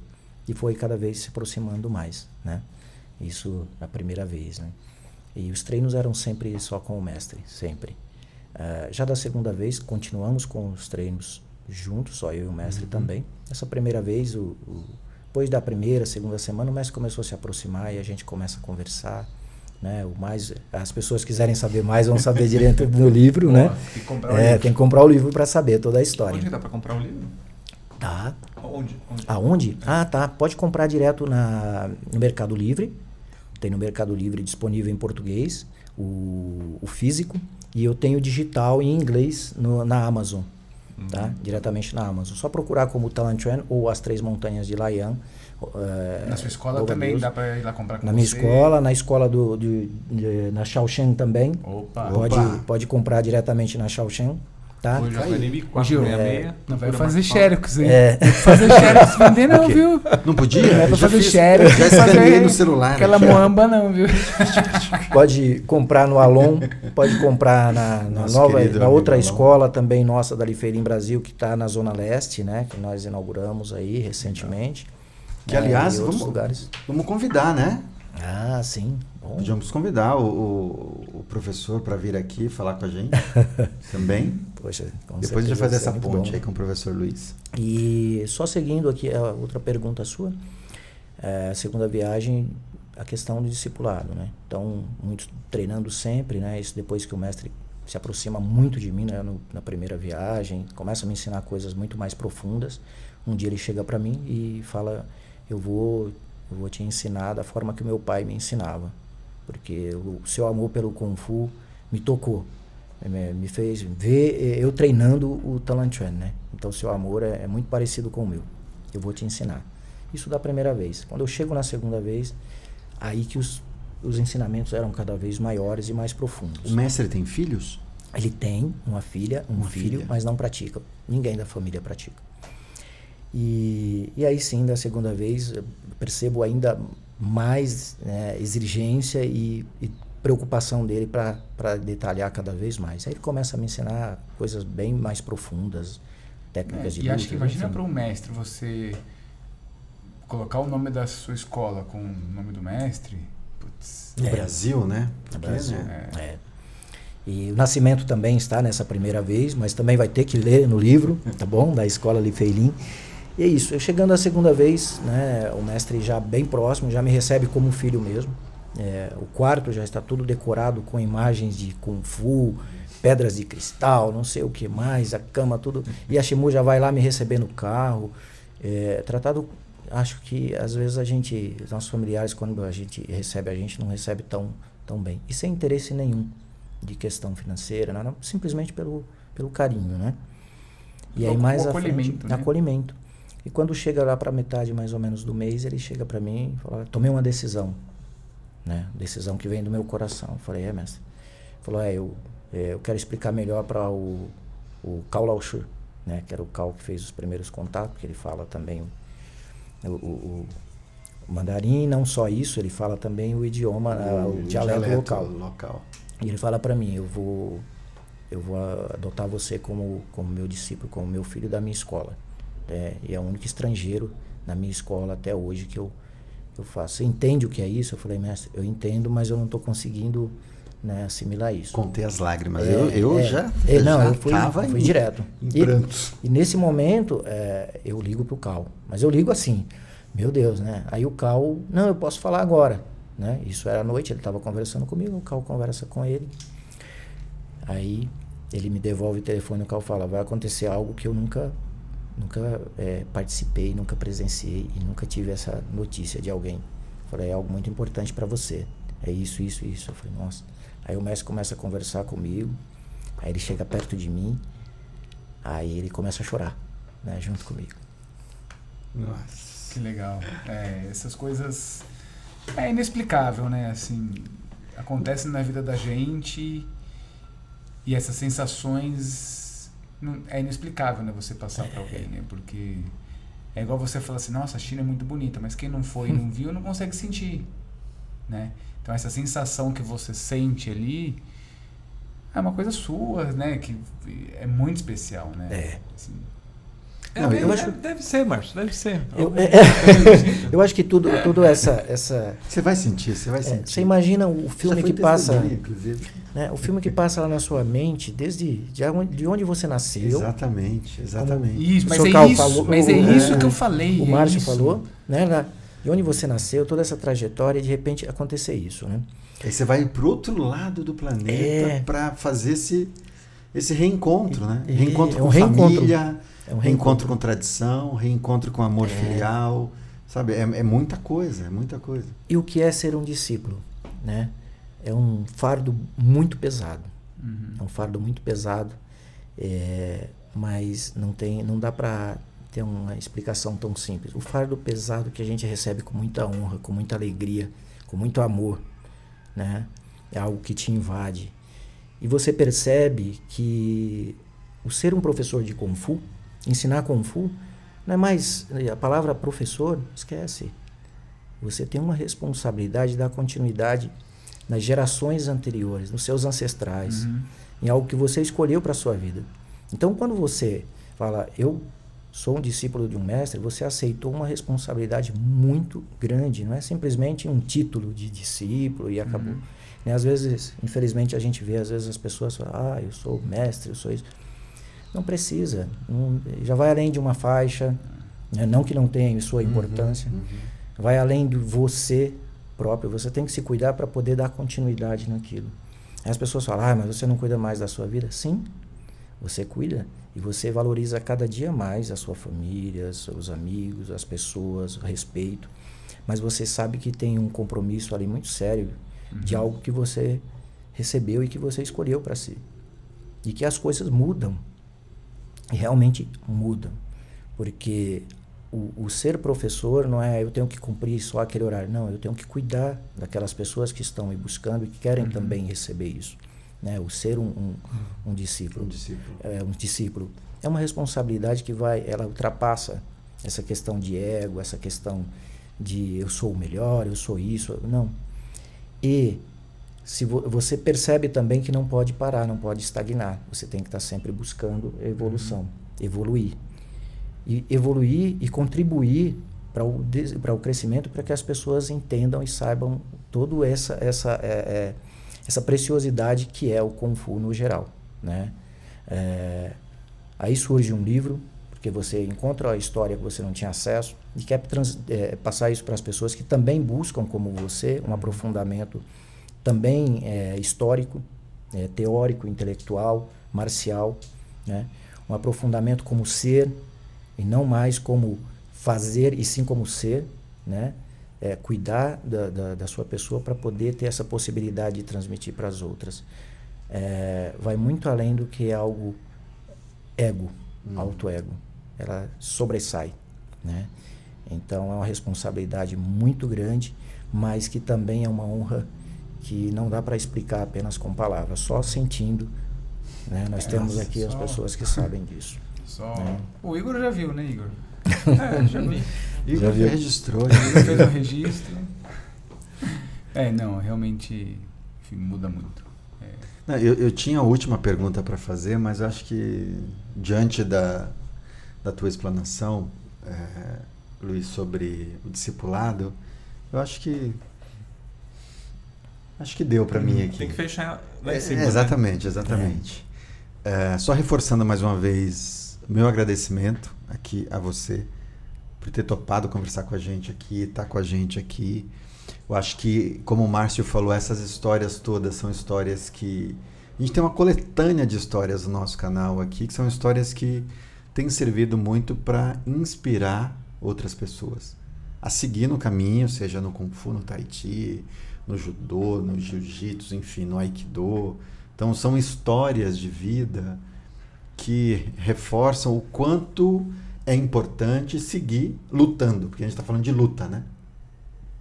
e foi cada vez se aproximando mais, né? Isso a primeira vez, né? E os treinos eram sempre só com o mestre, sempre. Uh, já da segunda vez, continuamos com os treinos juntos, só eu e o mestre uhum. também. Essa primeira vez, o, o, depois da primeira, segunda semana, o mestre começou a se aproximar e a gente começa a conversar. Né? O mais, as pessoas quiserem saber mais vão saber direto no livro, né? Tem que comprar o é, livro. Tem que comprar o livro para saber toda a história. Onde dá para comprar o livro? Tá. Onde? Onde? Aonde? Ah, tá. Pode comprar direto na, no Mercado Livre. Tem no Mercado Livre disponível em português, o, o físico. E eu tenho digital em inglês no, na Amazon. Uhum. Tá? Diretamente na Amazon. Só procurar como Talantuan ou As Três Montanhas de Laian. Uh, na sua escola também Deus. dá para ir lá comprar com Na você? minha escola, na escola do, de, de, na Shaoxing também. Opa. Pode, Opa. pode comprar diretamente na Shaoxing. Tá? Hoje Aí. vai nem 466. Não vai fazer xerox, hein? É. Fazer xerox vender não, viu? Não podia? Não é pra fazer xerox. Já escaneei no celular. Aquela aqui, ó. moamba não, viu? Pode comprar no Alon, pode comprar na, na nova, na outra Alon. escola também nossa da Liferim Brasil, que está na Zona Leste, né? Que nós inauguramos aí recentemente. Que, né, aliás, vamos- lugares. Vamos convidar, né? Ah, sim. Bom. Podíamos convidar o, o- o professor para vir aqui falar com a gente também. Poxa, com Depois a gente vai fazer essa ponte bom. aí com o professor Luiz. E só seguindo aqui a outra pergunta sua, é, a segunda viagem, a questão do discipulado, né? Então, muito treinando sempre, né? Isso depois que o mestre se aproxima muito de mim né? No- na primeira viagem, começa a me ensinar coisas muito mais profundas. Um dia ele chega para mim e fala: "Eu vou, eu vou te ensinar da forma que o meu pai me ensinava, porque o seu amor pelo kung fu me tocou." Me me fez ver eh, eu treinando o Talanchuan, né? Então, seu amor é, é muito parecido com o meu. Eu vou te ensinar. Isso da primeira vez. Quando eu chego na segunda vez, aí que os, os ensinamentos eram cada vez maiores e mais profundos. O mestre tem filhos? Ele tem uma filha, um Uma filho, filha. mas não pratica. Ninguém da família pratica. E, e aí sim, da segunda vez, percebo ainda mais né, exigência e, e preocupação dele para detalhar cada vez mais. Aí ele começa a me ensinar coisas bem mais profundas, técnicas de É, e acho que luta, imagina para um mestre você colocar o nome da sua escola com o nome do mestre. Putz. No É. Brasil, né? No Brasil. né? É. E o Nascimento também está nessa primeira vez, mas também vai ter que ler no livro, tá bom? Da escola Lifeilin. E é isso. Eu chegando a segunda vez, né, o mestre já bem próximo, já me recebe como filho mesmo. É, o quarto já está tudo decorado com imagens de Kung Fu, pedras de cristal, não sei o que mais, a cama, tudo. E a Shimu já vai lá me receber no carro. É, tratado, acho que às vezes a gente, os nossos familiares, quando a gente recebe a gente, não recebe tão, tão bem. E sem interesse nenhum. de questão financeira, não, não, simplesmente pelo, pelo carinho, né? E aí mais o à frente, acolhimento, né? acolhimento. E quando chega lá para metade mais ou menos do mês, ele chega para mim e fala: "Tomei uma decisão", né? Decisão que vem do meu coração. Eu falei: "É, mestre". Ele falou: "É, eu é, eu quero explicar melhor para o o Karl Lauschur, né, que era o Karl que fez os primeiros contatos, que ele fala também o, o, o- o mandarim, e não só isso, ele fala também o idioma, ah, o, dialeto, local. local. E ele fala para mim, eu vou eu vou adotar você como como meu discípulo, como meu filho da minha escola. É, e é o único estrangeiro na minha escola até hoje que eu eu faço. Você entende o que é isso? Eu falei, mestre, eu entendo, mas eu não estou conseguindo né, assimilar isso. Contei as lágrimas. É, eu eu é. já, É, não, já eu fui, tava fui em, direto. em E- prantos. e nesse momento, é, eu ligo pro Cal. Mas eu ligo assim, meu Deus, né? Aí o Cal, não, eu posso falar agora. Né? Isso era à noite, ele estava conversando comigo, o Cal conversa com ele. Aí ele me devolve o telefone, o Cal fala, vai acontecer algo que eu nunca, nunca é, participei, nunca presenciei e nunca tive essa notícia de alguém. Falei, é algo muito importante para você. É isso, isso, isso. Eu falei, nossa. Aí o mestre começa a conversar comigo, aí ele chega perto de mim, Aí ele começa a chorar, né, junto comigo. Nossa. Que legal. É, essas coisas. É inexplicável, né? Assim, acontecem na vida da gente e essas sensações. Não- É inexplicável, né? Você passar pra alguém, né? Porque é igual você falar assim: nossa, a China é muito bonita, mas quem não foi e não viu não consegue sentir, né? Então, essa sensação que você sente ali é uma coisa sua, né? Que é muito especial, né? É. Assim, Não, É, eu é, acho- Deve ser, Márcio, deve ser. Eu, é, eu acho que tudo, tudo essa, essa Você vai sentir, você vai é, sentir. você imagina o filme que passa, né, o filme que passa lá na sua mente desde de onde, de onde você nasceu. Exatamente, exatamente. Isso, mas é isso, falou- mas é o- isso é, que eu falei. O é Márcio falou, né, lá, de onde você nasceu, toda essa trajetória e de repente acontecer isso, né? Aí você vai pro outro lado do planeta É. para fazer esse, esse reencontro, né? Reencontro é com um reencontro. família, É um reencontro com tradição, reencontro com amor É. filial, sabe? É, é muita coisa, é muita coisa. E o que é ser um discípulo, né? É um fardo muito pesado. Uhum. É um fardo muito pesado, é, mas não tem, não dá para ter uma explicação tão simples. O fardo pesado que a gente recebe com muita honra, com muita alegria, com muito amor, né? É algo que te invade. E você percebe que o ser um professor de Kung Fu, ensinar Kung Fu, não é mais a palavra professor, esquece. Você tem uma responsabilidade de dar continuidade nas gerações anteriores, nos seus ancestrais, Uhum. em algo que você escolheu para a sua vida. Então, quando você fala, eu sou um discípulo de um mestre, você aceitou uma responsabilidade muito grande, não é simplesmente um título de discípulo e acabou. Uhum. Né, Às vezes, infelizmente, a gente vê, às vezes as pessoas falam, ah, eu sou mestre, eu sou isso. Não precisa, não- já vai além de uma faixa, né, não que não tenha sua importância, vai além de você próprio, você tem que se cuidar para poder dar continuidade naquilo. Aí as pessoas falam, ah, mas você não cuida mais da sua vida? Sim, você cuida e você valoriza cada dia mais a sua família, seus amigos, as pessoas, o respeito. Mas você sabe que tem um compromisso ali muito sério de algo que você recebeu e que você escolheu para si. E que as coisas mudam. E realmente mudam. Porque o, o ser professor não é eu tenho que cumprir só aquele horário. Não, eu tenho que cuidar daquelas pessoas que estão me buscando e que querem Uhum. também receber isso. Né? O ser um, um, um Um discípulo discípulo. é, um discípulo é uma responsabilidade que vai ela ultrapassa essa questão de ego essa questão de eu sou o melhor eu sou isso não e se vo, você percebe também que não pode parar não pode estagnar. Você tem que estar sempre buscando evolução evoluir. E evoluir e contribuir para o o crescimento para que as pessoas entendam e saibam toda essa essa é, é, essa preciosidade que é o Kung Fu no geral né? É, aí surge um livro, porque você encontra a história que você não tinha acesso e quer trans- é, passar isso para as pessoas que também buscam, como você, um aprofundamento também é, histórico, é, teórico, intelectual, marcial, né? um aprofundamento como ser e não mais como fazer e sim como ser, né? É, cuidar da, da, da sua pessoa para poder ter essa possibilidade de transmitir para as outras. é, vai muito além do que algo ego, hum. auto-ego. Ela sobressai, né? Então é uma responsabilidade muito grande, mas que também é uma honra que não dá para explicar apenas com palavras, só sentindo. Né? Nós é, temos aqui só... as pessoas que sabem disso. Só... Né? O Igor já viu, né, Igor? é, já vi. Igor já viu. registrou. Já fez um registro. É, não, realmente enfim, muda muito. É. Não, eu, eu tinha a última pergunta para fazer, mas acho que diante da, da tua explanação, é, Luiz, sobre o discipulado, eu acho que acho que deu para mim aqui. Tem que fechar lá em cima. É, exatamente, né? exatamente. É, só reforçando mais uma vez meu agradecimento aqui a você por ter topado conversar com a gente aqui, estar tá com a gente aqui. Eu acho que, como o Márcio falou, essas histórias todas são histórias que a gente tem uma coletânea de histórias no nosso canal aqui, que são histórias que têm servido muito para inspirar outras pessoas a seguir no caminho, seja no Kung Fu, no Tai Chi, no Judô, no Jiu-Jitsu, enfim, no Aikido. Então, são histórias de vida que reforçam o quanto é importante seguir lutando, porque a gente está falando de luta, né?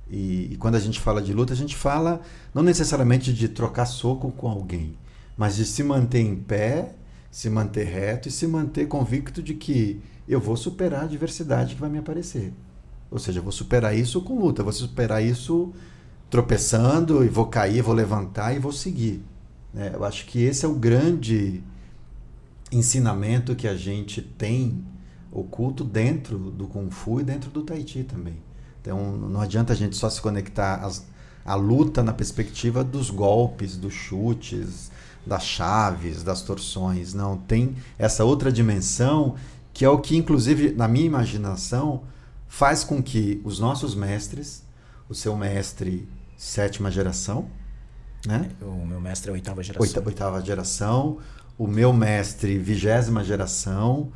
E, e, quando a gente fala de luta, a gente fala não necessariamente de trocar soco com alguém, mas de se manter em pé, se manter reto e se manter convicto de que eu vou superar a adversidade que vai me aparecer. Ou seja, eu vou superar isso com luta, vou superar isso tropeçando e vou cair, vou levantar e vou seguir. Né? Eu acho que esse é o grande ensinamento que a gente tem oculto dentro do Kung Fu e dentro do Tai Chi também. Então não adianta a gente só se conectar às, à luta na perspectiva dos golpes, dos chutes, das chaves, das torções. Não, tem essa outra dimensão que é o que, inclusive, na minha imaginação, faz com que os nossos mestres, o seu mestre sétima geração, né? O meu mestre é oitava geração. Oita, oitava geração, o meu mestre vigésima geração,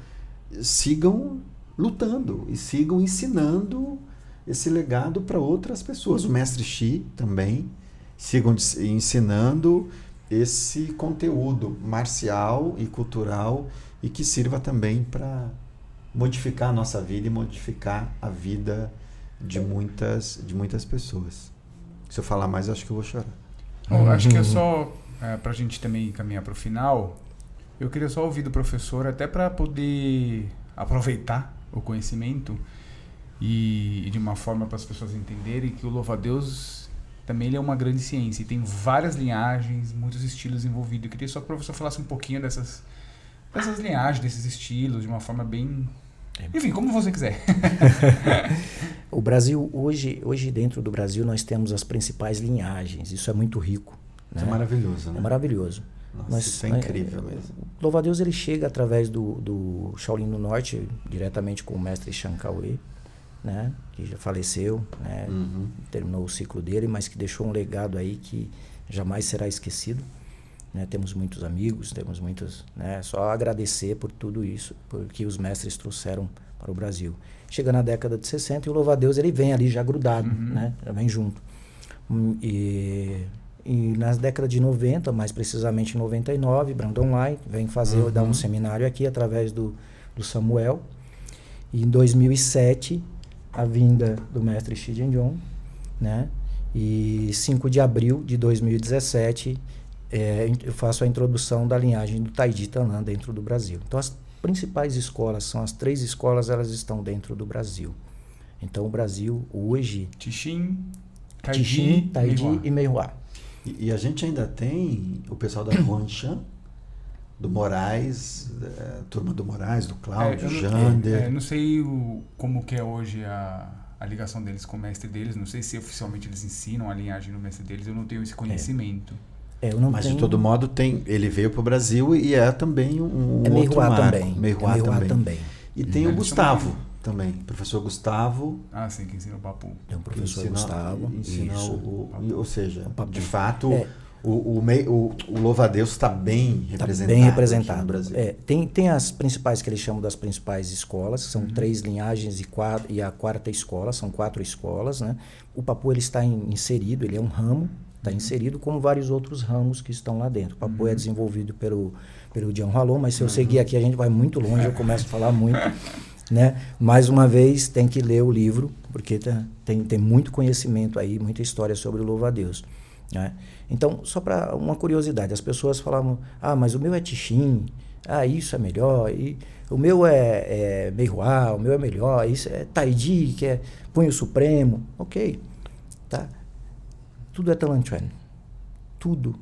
sigam lutando e sigam ensinando esse legado para outras pessoas. O mestre Xi também sigam ensinando esse conteúdo marcial e cultural e que sirva também para modificar a nossa vida e modificar a vida de muitas, de muitas pessoas. Se eu falar mais, acho que eu vou chorar. Bom, acho que é só é, para a gente também caminhar para o final. Eu queria só ouvir do professor, até para poder aproveitar o conhecimento e, e de uma forma para as pessoas entenderem que o louva-a-Deus também ele é uma grande ciência e tem várias linhagens, muitos estilos envolvidos. Eu queria só que o professor falasse um pouquinho dessas dessas linhagens, desses estilos, de uma forma bem. É. Enfim, como você quiser. o Brasil, hoje, hoje dentro do Brasil, nós temos as principais linhagens. Isso é muito rico. Né? Isso é maravilhoso, né? É maravilhoso. Nossa, Nós, isso é incrível mesmo. Louva a Deus, ele chega através do, do Shaolin no Norte, diretamente com o mestre Shankawei, né? Que já faleceu, né? Uhum. Terminou o ciclo dele, mas que deixou um legado aí que jamais será esquecido. Né? Temos muitos amigos, temos muitos. Né? Só agradecer por tudo isso, porque os mestres trouxeram para o Brasil. Chega na década de 60 e o louva-a-Deus ele vem ali já grudado, uhum. né? já vem junto. Hum, e, e nas décadas de 90, mais precisamente em 99, Brandon Lai vem fazer, uhum. dar um seminário aqui através do, do Samuel. E em 2007, a vinda do mestre Xi Jinping, né? E 5 de abril de 2017, é, eu faço a introdução da linhagem do Taiji Tanã dentro do Brasil. Então, as principais escolas, são as três escolas, elas estão dentro do Brasil. Então, o Brasil hoje... Tixim, Taiji, Taiji e Meihua. E, e, a gente ainda tem o pessoal da Huanchan, do Moraes, é, turma do Moraes, do Cláudio, é, Jander. É, não sei o, como que é hoje a, a ligação deles com o mestre deles, não sei se oficialmente eles ensinam a linhagem do mestre deles, eu não tenho esse conhecimento. É. É, Mas tenho... de todo modo tem, ele veio para o Brasil e é também um, é outro marco. também. Meiruá é também. também. E tem o Gustavo também, professor Gustavo. Ah, sim, que ensina o papo. Tem o professor ensina, Gustavo. Ensina isso. O, o, ou seja, de fato, é. o, o, o, o louva-a-Deus está bem tá representado. bem representado. no Brasil. É, tem, tem as principais que eles chamam das principais escolas, que são uhum. três linhagens e, quatro, e a quarta escola, são quatro escolas. Né? O papu ele está in, inserido, ele é um ramo Está inserido como vários outros ramos que estão lá dentro. O Papo é desenvolvido pelo, pelo John Halon, mas se eu seguir aqui a gente vai muito longe, eu começo a falar muito. Né? Mais uma vez, tem que ler o livro, porque tá, tem, tem muito conhecimento aí, muita história sobre o louva-a-Deus. Né? Então, só para uma curiosidade, as pessoas falavam, ah, mas o meu é Tixim, ah, isso é melhor, e o meu é, é Meihuá, o meu é melhor, isso é Taiji, que é Punho Supremo, ok, tá? Tudo é Talanchuan, tudo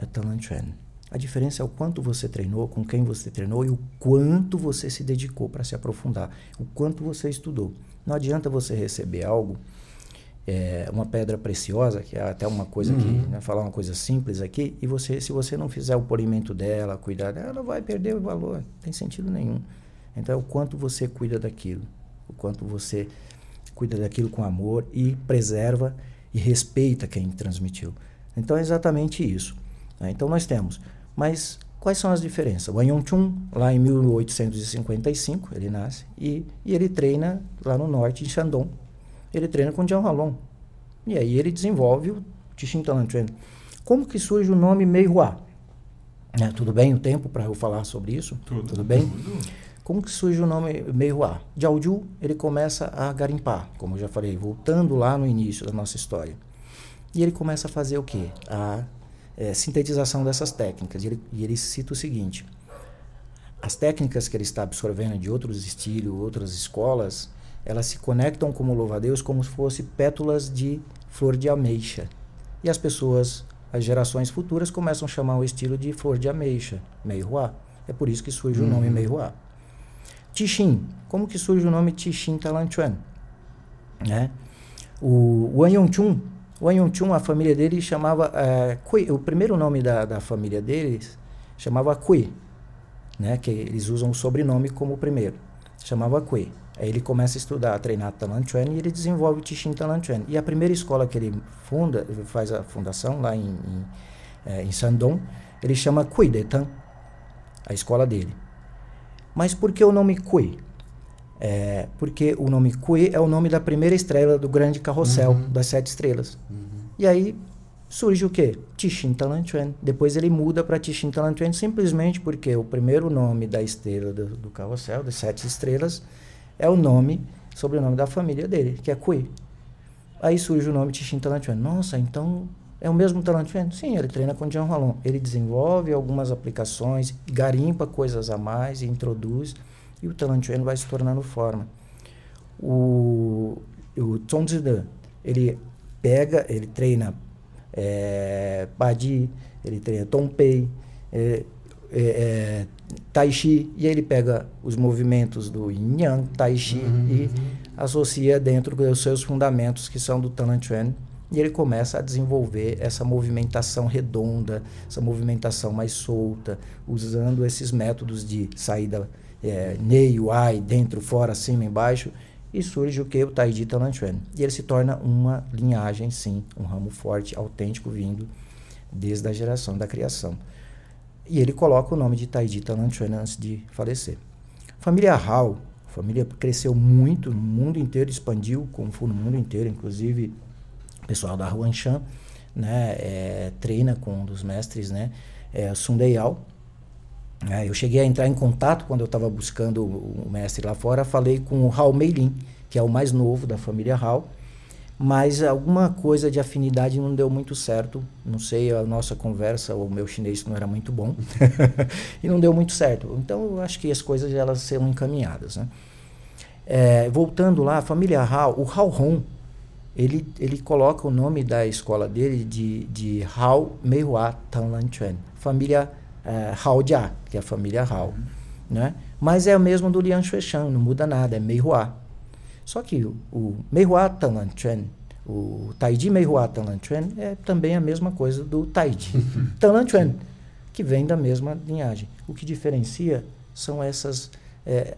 é Talanchuan. A diferença é o quanto você treinou, com quem você treinou e o quanto você se dedicou para se aprofundar, o quanto você estudou. Não adianta você receber algo, é, uma pedra preciosa, que é até uma coisa uhum. que, né, falar uma coisa simples aqui, e você, se você não fizer o polimento dela, cuidar dela, ela vai perder o valor, não tem sentido nenhum. Então é o quanto você cuida daquilo, o quanto você cuida daquilo com amor e preserva e respeita quem transmitiu. Então é exatamente isso. Né? Então nós temos mas quais são as diferenças? O An Chun, lá em 1855, ele nasce, e, e ele treina lá no norte, em Shandong. Ele treina com Jiang Halong. E aí ele desenvolve o Tixin Talanchuan. Como que surge o nome Meihua? É, tudo bem o tempo para eu falar sobre isso? Tudo. Tudo bem? Tudo. Como que surge o nome Meihua? Jiaoju, ele começa a garimpar, como eu já falei, voltando lá no início da nossa história. E ele começa a fazer o quê? A é, sintetização dessas técnicas. E ele, e ele cita o seguinte: as técnicas que ele está absorvendo de outros estilos, outras escolas, elas se conectam como louva-a-Deus como se fossem pétalas de flor de ameixa. E as pessoas, as gerações futuras, começam a chamar o estilo de flor de ameixa, Meihua. É por isso que surge uhum. o nome uhum. Tixin. Como que surge o nome Tixin Talanchuan? Né? O Wang Yongchun o Anyonchun, a família dele chamava é, Kui, o primeiro nome da, da família deles chamava Kui, né? Que eles usam o sobrenome como primeiro. Chamava Kui. Aí ele começa a estudar, a treinar Talanchuan e ele desenvolve o Tishin Talanchuan. E a primeira escola que ele funda, faz a fundação lá em, em, é, em Shandong, ele chama Kui Detan, a escola dele. Mas por que o nome Kui? É, porque o nome Kui é o nome da primeira estrela do grande carrossel uhum. das sete estrelas. Uhum. E aí surge o quê? Tishin Talanchuan. Depois ele muda para Tishin Talanchuan simplesmente porque o primeiro nome da estrela do, do carrossel, das sete estrelas, é o nome, sobrenome da família dele, que é Kui. Aí surge o nome Tishin Talanchuan. Nossa, então é o mesmo Talanchuan? Sim, ele treina com John Halon. Ele desenvolve algumas aplicações, garimpa coisas a mais e introduz e o Talanchuan vai se tornando forma. O, o Zhongzhidan, ele pega, ele treina é, Badi, ele treina Tongpei, é, é, é, Tai Chi, e ele pega os movimentos do Yin Yang, Tai Chi, uhum. e associa dentro dos seus fundamentos, que são do Talanchuan, e ele começa a desenvolver essa movimentação redonda, essa movimentação mais solta, usando esses métodos de saída é, Nei, Uai, dentro, fora, cima, embaixo, e surge o que? O Taiji Talanchuan. E ele se torna uma linhagem, sim, um ramo forte, autêntico, vindo desde a geração da criação. E ele coloca o nome de Taiji Talanchuan antes de falecer. Família Hao, família cresceu muito no mundo inteiro, expandiu como foi no mundo inteiro, inclusive o pessoal da Huanshan, né, é, treina com um dos mestres, né, é, Sundayao, é, eu cheguei a entrar em contato quando eu estava buscando o, mestre lá fora. Falei com o Raul Meilin, que é o mais novo da família Raul, mas alguma coisa de afinidade não deu muito certo. Não sei, a nossa conversa, o meu chinês não era muito bom, e não deu muito certo. Então eu acho que as coisas elas serão encaminhadas. Né? É, voltando lá, a família Hao, o Hao Hong, ele, ele coloca o nome da escola dele de, de Hao Meihua Tanlan Chuan, família é, Hao Jia, que é a família Hao. Uhum. Né? Mas é o mesmo do Liang Xueshan, não muda nada, é Meihua. Só que o, o Meihua Tanlan Chuan, o Taiji Meihua Tanlan Chuan é também a mesma coisa do Taiji Tanlan Chuan, que vem da mesma linhagem. O que diferencia são essas. É,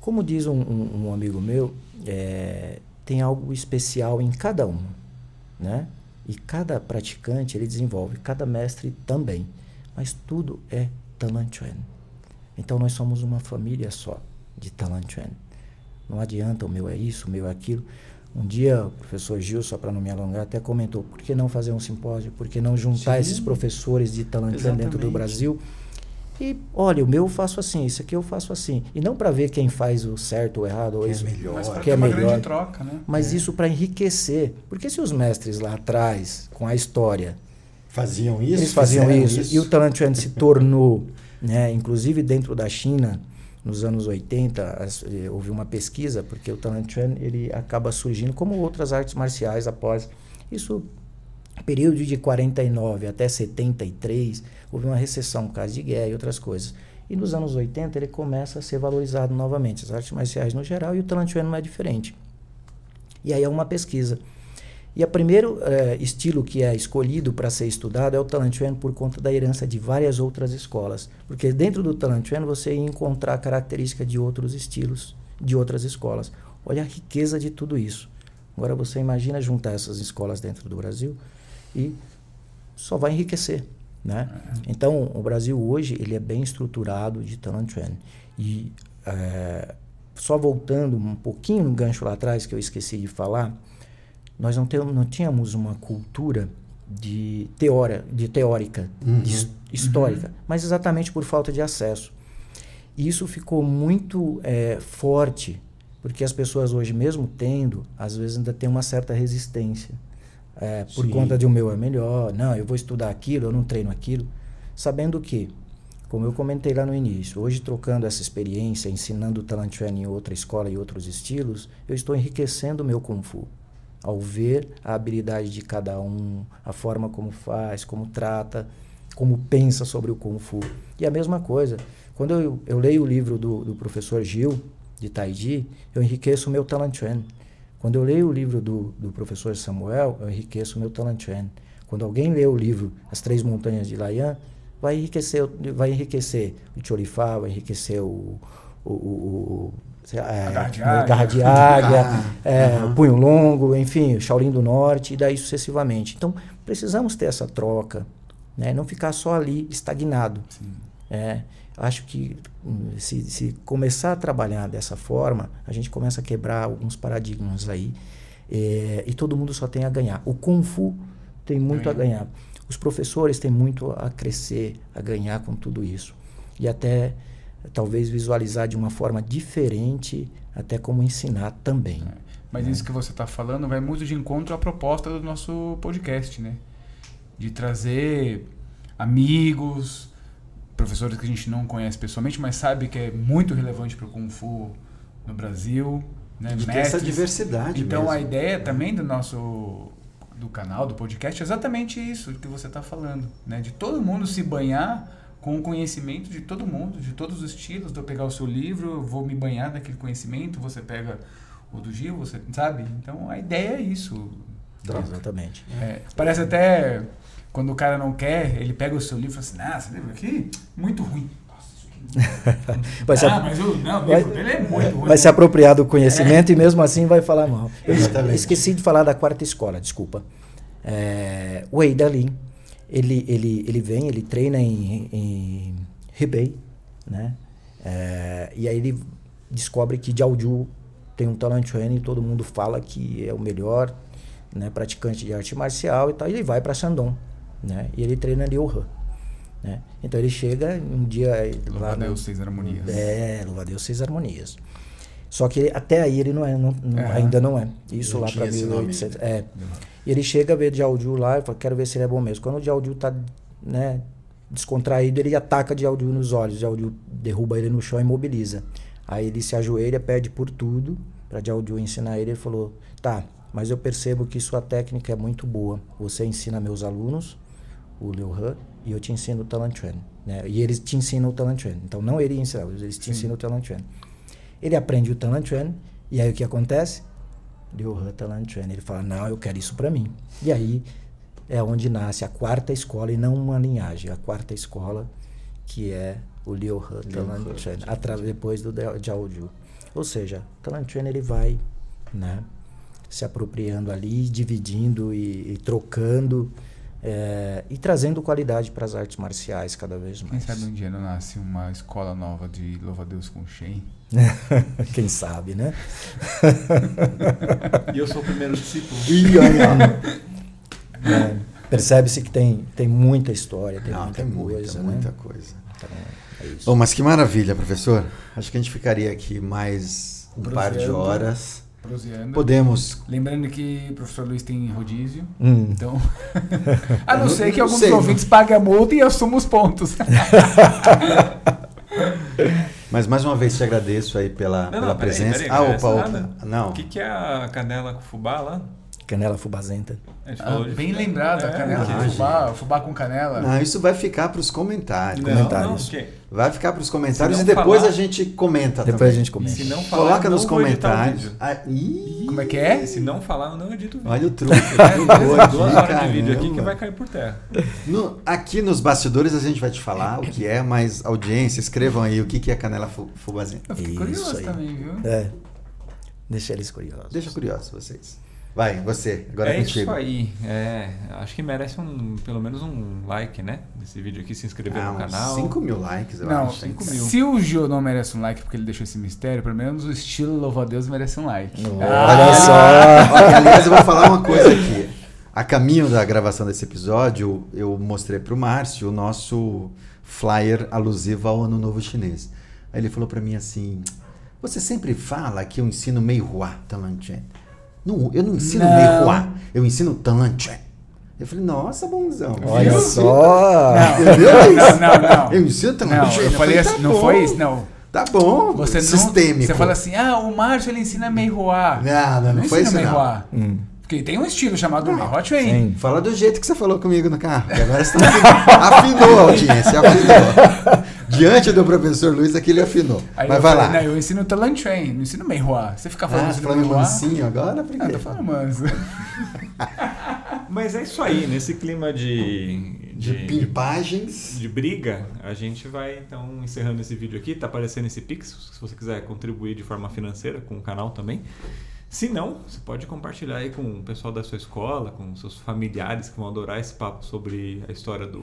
como diz um, um, um amigo meu, é, tem algo especial em cada um. Né? E cada praticante ele desenvolve, cada mestre também. Mas tudo é Talanchuan. Então nós somos uma família só de Talanchuan. Não adianta o meu é isso, o meu é aquilo. Um dia o professor Gil, só para não me alongar, até comentou: por que não fazer um simpósio? Por que não juntar Sim. esses professores de Talantuan dentro do. Brasil? E olha, o meu eu faço assim, isso aqui eu faço assim. E não para ver quem faz o certo ou errado, ou Que é isso. melhor. Mas que é uma melhor. grande troca, né? Mas isso para enriquecer. Porque se os mestres lá atrás, com a história, Faziam isso? eles faziam fizeram isso, e o Talantuan se tornou, né, inclusive dentro da China, nos anos 80, as- eh, houve uma pesquisa, porque o Talantuan ele acaba surgindo como outras artes marciais após isso período de 49 até 73, houve uma recessão por causa de guerra e outras coisas. E nos anos 80 ele começa a ser valorizado novamente, as artes marciais no geral, e o Talantuan não é diferente. E aí é uma pesquisa. E o primeiro eh, estilo que é escolhido para ser estudado é o Talantuan por conta da herança de várias outras escolas. Porque dentro do Talantuan você ia encontrar característica de outros estilos, de outras escolas. Olha a riqueza de tudo isso. Agora você imagina juntar essas escolas dentro do Brasil e só vai enriquecer, né? Então, o Brasil hoje ele é bem estruturado de Talantuan. E eh, só voltando um pouquinho no gancho lá atrás que eu esqueci de falar, nós não, temos, não tínhamos uma cultura de, teória, de teórica, Uhum. de his- histórica, mas exatamente por falta de acesso. E isso ficou muito eh, forte, porque as pessoas hoje, mesmo tendo, às vezes ainda tem uma certa resistência. Eh, por Sim. conta de o meu é melhor, não, eu vou estudar aquilo, eu não treino aquilo. Sabendo que, como eu comentei lá no início, hoje trocando essa experiência, ensinando o Talantuan em outra escola e outros estilos, eu estou enriquecendo o meu Kung Fu. Ao ver a habilidade de cada um, a forma como faz, como trata, como pensa sobre o Kung Fu. E a mesma coisa, quando eu, eu leio o livro do, do professor Gil, de Taiji, eu enriqueço o meu Talantuan. Quando eu leio o livro do, do professor Samuel, eu enriqueço o meu Talantuan. Quando alguém lê o livro As Três Montanhas de Layan, vai enriquecer, o- vai enriquecer o Cholifá, vai enriquecer o, o, o, o- é, garra de águia. garra de águia, Ah, é, aham. o punho longo, enfim, o Shaolin do Norte, e daí sucessivamente. Então, precisamos ter essa troca, né? não ficar só ali estagnado. Sim. É, acho que hum, se, se começar a trabalhar dessa forma, a gente começa a quebrar alguns paradigmas aí é, e todo mundo só tem a ganhar. O Kung Fu tem muito a ganhar. Os professores têm muito a crescer, a ganhar com tudo isso. E até talvez visualizar de uma forma diferente, até como ensinar também. Mas isso que você está falando vai muito de encontro à proposta do nosso podcast, né? De trazer amigos, professores que a gente não conhece pessoalmente, mas sabe que é muito relevante para o Kung Fu no Brasil. Né? De ter essa diversidade Então mesmo. a ideia também do nosso do canal, do podcast, é exatamente isso que você está falando, né? De todo mundo se banhar com o conhecimento de todo mundo, de todos os estilos. De eu pegar o seu livro, eu vou me banhar daquele conhecimento, você pega o do Gil, você sabe? Então a ideia é isso. Exatamente. É, parece até quando o cara não quer, ele pega o seu livro e fala assim: Ah, esse livro aqui, muito ruim. Nossa, isso aqui. Vai se, ah, mas o, não, vai- livro dele é muito ruim. vai se apropriar do conhecimento e mesmo assim vai falar mal. Eu Exatamente. esqueci de falar da quarta escola, desculpa. É, o Wei Dalin, ele, ele, ele vem, ele treina em, em Hebei, né? É, e aí ele descobre que Jiaoju tem um Talantuan e todo mundo fala que é o melhor né, praticante de arte marcial e tal. E ele vai para Shandong, né? E ele treina He, né? Então ele chega um dia Louva lá no- Deus, seis harmonias. é, louva a Deus, seis harmonias. Só que ele- até aí ele não é, não- não- Aham. ainda não é. Isso lá para esse nome 1800. É. E ele chega a ver Jiaoju lá e fala, quero ver se ele é bom mesmo. Quando o Jiaoju tá, né, descontraído, ele ataca Jiaoju nos olhos. Jiaoju derruba ele no chão e imobiliza. Aí ele se ajoelha, pede por tudo para Jiaoju ensinar ele. Ele falou, tá, mas eu percebo que sua técnica é muito boa. Você ensina meus alunos, o Liu He, e eu te ensino o Talantuan. Né? E eles te ensinam o Talantuan. Então não ele ensina, eles te Sim. ensinam o Talantuan. Ele aprende o Talantuan, e aí o que acontece? Liu He Talantuan. Ele fala, não, eu quero isso para mim. E aí é onde nasce a quarta escola, e não uma linhagem, a quarta escola, que é o Liu He Talantuan, atra- depois do Dao- Jiaoju. Ou seja, Talantuan ele vai né, se apropriando ali, dividindo e, e trocando é, e trazendo qualidade para as artes marciais cada vez Quem mais. sabe um dia não nasce uma escola nova de louva-a-Deus com Shen? Quem sabe, né? E eu sou o primeiro discípulo. É, Percebe-se que tem, tem muita história, tem Não, muita tem coisa. muita, né? muita coisa. Então, é isso. Bom, mas que maravilha, professor. Acho que a gente ficaria aqui mais um par de horas. Proseando. Podemos. Lembrando que o professor Luiz tem rodízio. Hum. Então. a não ser não- que não alguns sei, ouvintes paguem a multa e assumam os pontos. Mas mais uma vez te agradeço aí pela, Não, pela não, peraí, presença. peraí, ah, não é opa, opa. nada. Não. O que, que é a canela com fubá lá? Canela fubazenta. A Ah, de- bem lembrado, a É, canela Ah, de fubá, fubá com canela. Não, isso vai ficar para os comentários. Não, comentários. não, Vai ficar para os comentários e depois falar- a gente comenta Depois também. a gente comenta. Se não falar, Coloca nos comentários. vídeo. Ah, Como é que é? Se não falar, eu não edito o vídeo. Olha o truque. É, duas horas de caramba. vídeo aqui que vai cair por terra. No- aqui nos bastidores a gente vai te falar o que é, mas audiência, escrevam aí o que que é canela fu- fubazenta. Eu fiquei Isso curioso aí. também, viu? É. Deixa eles curiosos. Deixa curioso vocês. Vai, você, agora é, é contigo. isso aí. É, acho que merece um, pelo menos um like, né? Nesse vídeo aqui, se inscrever Ah, no canal. 5 mil likes, eu Não, acho. cinco mil. se o Gil não merece um like porque ele deixou esse mistério, pelo menos o estilo louva-a-Deus merece um like. Olha Ah, só. Olha, aliás, eu vou falar uma coisa aqui. A caminho da gravação desse episódio, eu mostrei pro Márcio o nosso flyer alusivo ao Ano Novo Chinês. Aí ele falou para mim assim: Você sempre fala que eu ensino Meihua Talanchen. Não, eu não ensino Não. Meihua, eu ensino Talanchen. Eu falei, nossa, bonzão. Olha Viu? só. Entendeu? É Não, não, não. Eu ensino Não, Talanchen. eu falei assim, tá não bom. foi isso? Não. Tá bom, Você não. sistêmico. Você fala assim, ah, o Márcio ele ensina Meihua. Não, não, não foi ensina isso não. Hum. Porque tem um estilo chamado Chuan. Sim. Fala do jeito que você falou comigo no carro. Agora você tá afinou, afinou a audiência, afinou. Diante do professor Luiz, aqui ele afinou. Aí Mas vai falei, lá. Não, eu ensino Talan Chuan, não ensino Meihua. Você fica falando Ah, ensino falando mansinho agora? Por Ah, tô falando manso. Mas é isso aí, nesse clima de. De pimpagens. de briga, a gente vai então encerrando esse vídeo aqui. Tá aparecendo esse Pix, se você quiser contribuir de forma financeira com o canal também. Se não, você pode compartilhar aí com o pessoal da sua escola, com seus familiares que vão adorar esse papo sobre a história do.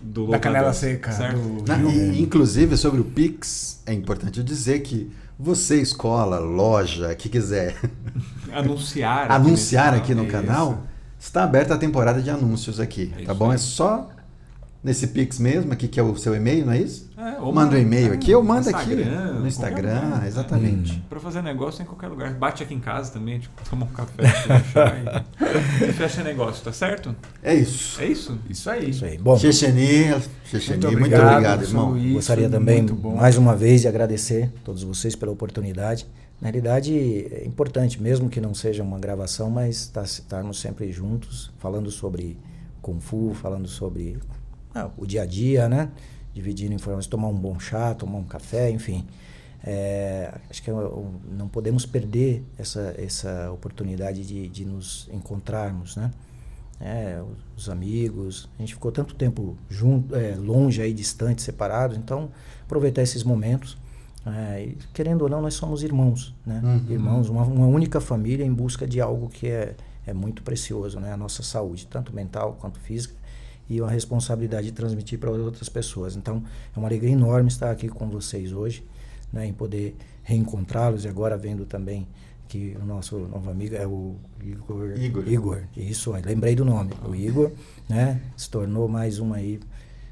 Do Da canela seca. certo? Do... Na- e, inclusive, sobre o Pix, é importante dizer que você, escola, loja, que quiser Anunciar. aqui anunciar nesse aqui no canal, está aberta a temporada de anúncios aqui, É tá bom? aí. É só nesse Pix mesmo, aqui que é o seu e-mail, não é isso? É, ou Manda um e-mail é, aqui, eu mando aqui Instagram, no Instagram, lugar, né? exatamente. Pra fazer negócio em qualquer lugar. Bate aqui em casa também, tipo, toma um café, e, e fecha negócio, tá certo? É isso. É isso? Isso aí. Isso aí. Bom, Checheni, Checheni, muito obrigado, professor irmão. Luiz, gostaria também, muito mais uma vez, de agradecer a todos vocês pela oportunidade. Na realidade, é importante, mesmo que não seja uma gravação, mas tá- estarmos sempre juntos, falando sobre Kung Fu, falando sobre ah, o dia a dia, né? Dividindo informações, tomar um bom chá, tomar um café, enfim. É, acho que é não podemos perder essa, essa oportunidade de, de nos encontrarmos, né? É, os amigos, a gente ficou tanto tempo junto, é, longe aí, distante, separados, então aproveitar esses momentos. é, querendo ou não, nós somos irmãos, né? Uhum. Irmãos, uma, uma única família em busca de algo que é, é muito precioso, né? A nossa saúde, tanto mental quanto física, e uma responsabilidade de transmitir para outras pessoas. Então, é uma alegria enorme estar aqui com vocês hoje, né? Em poder reencontrá-los e agora vendo também que o nosso novo amigo é o Igor. Igor. Igor, isso, lembrei do nome. O Igor, né? Se tornou mais um aí,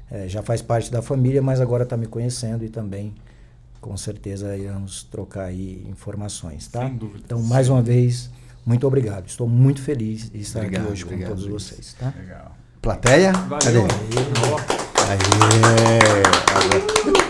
é, já faz parte da família, mas agora está me conhecendo e também, com certeza, iremos trocar aí informações, tá? Sem dúvida. Então, mais uma vez, muito obrigado. Estou muito feliz de estar Obrigado, aqui hoje obrigado, com todos Luiz. vocês, tá? Legal. Plateia? Cadê? Valeu. Ó. Aê!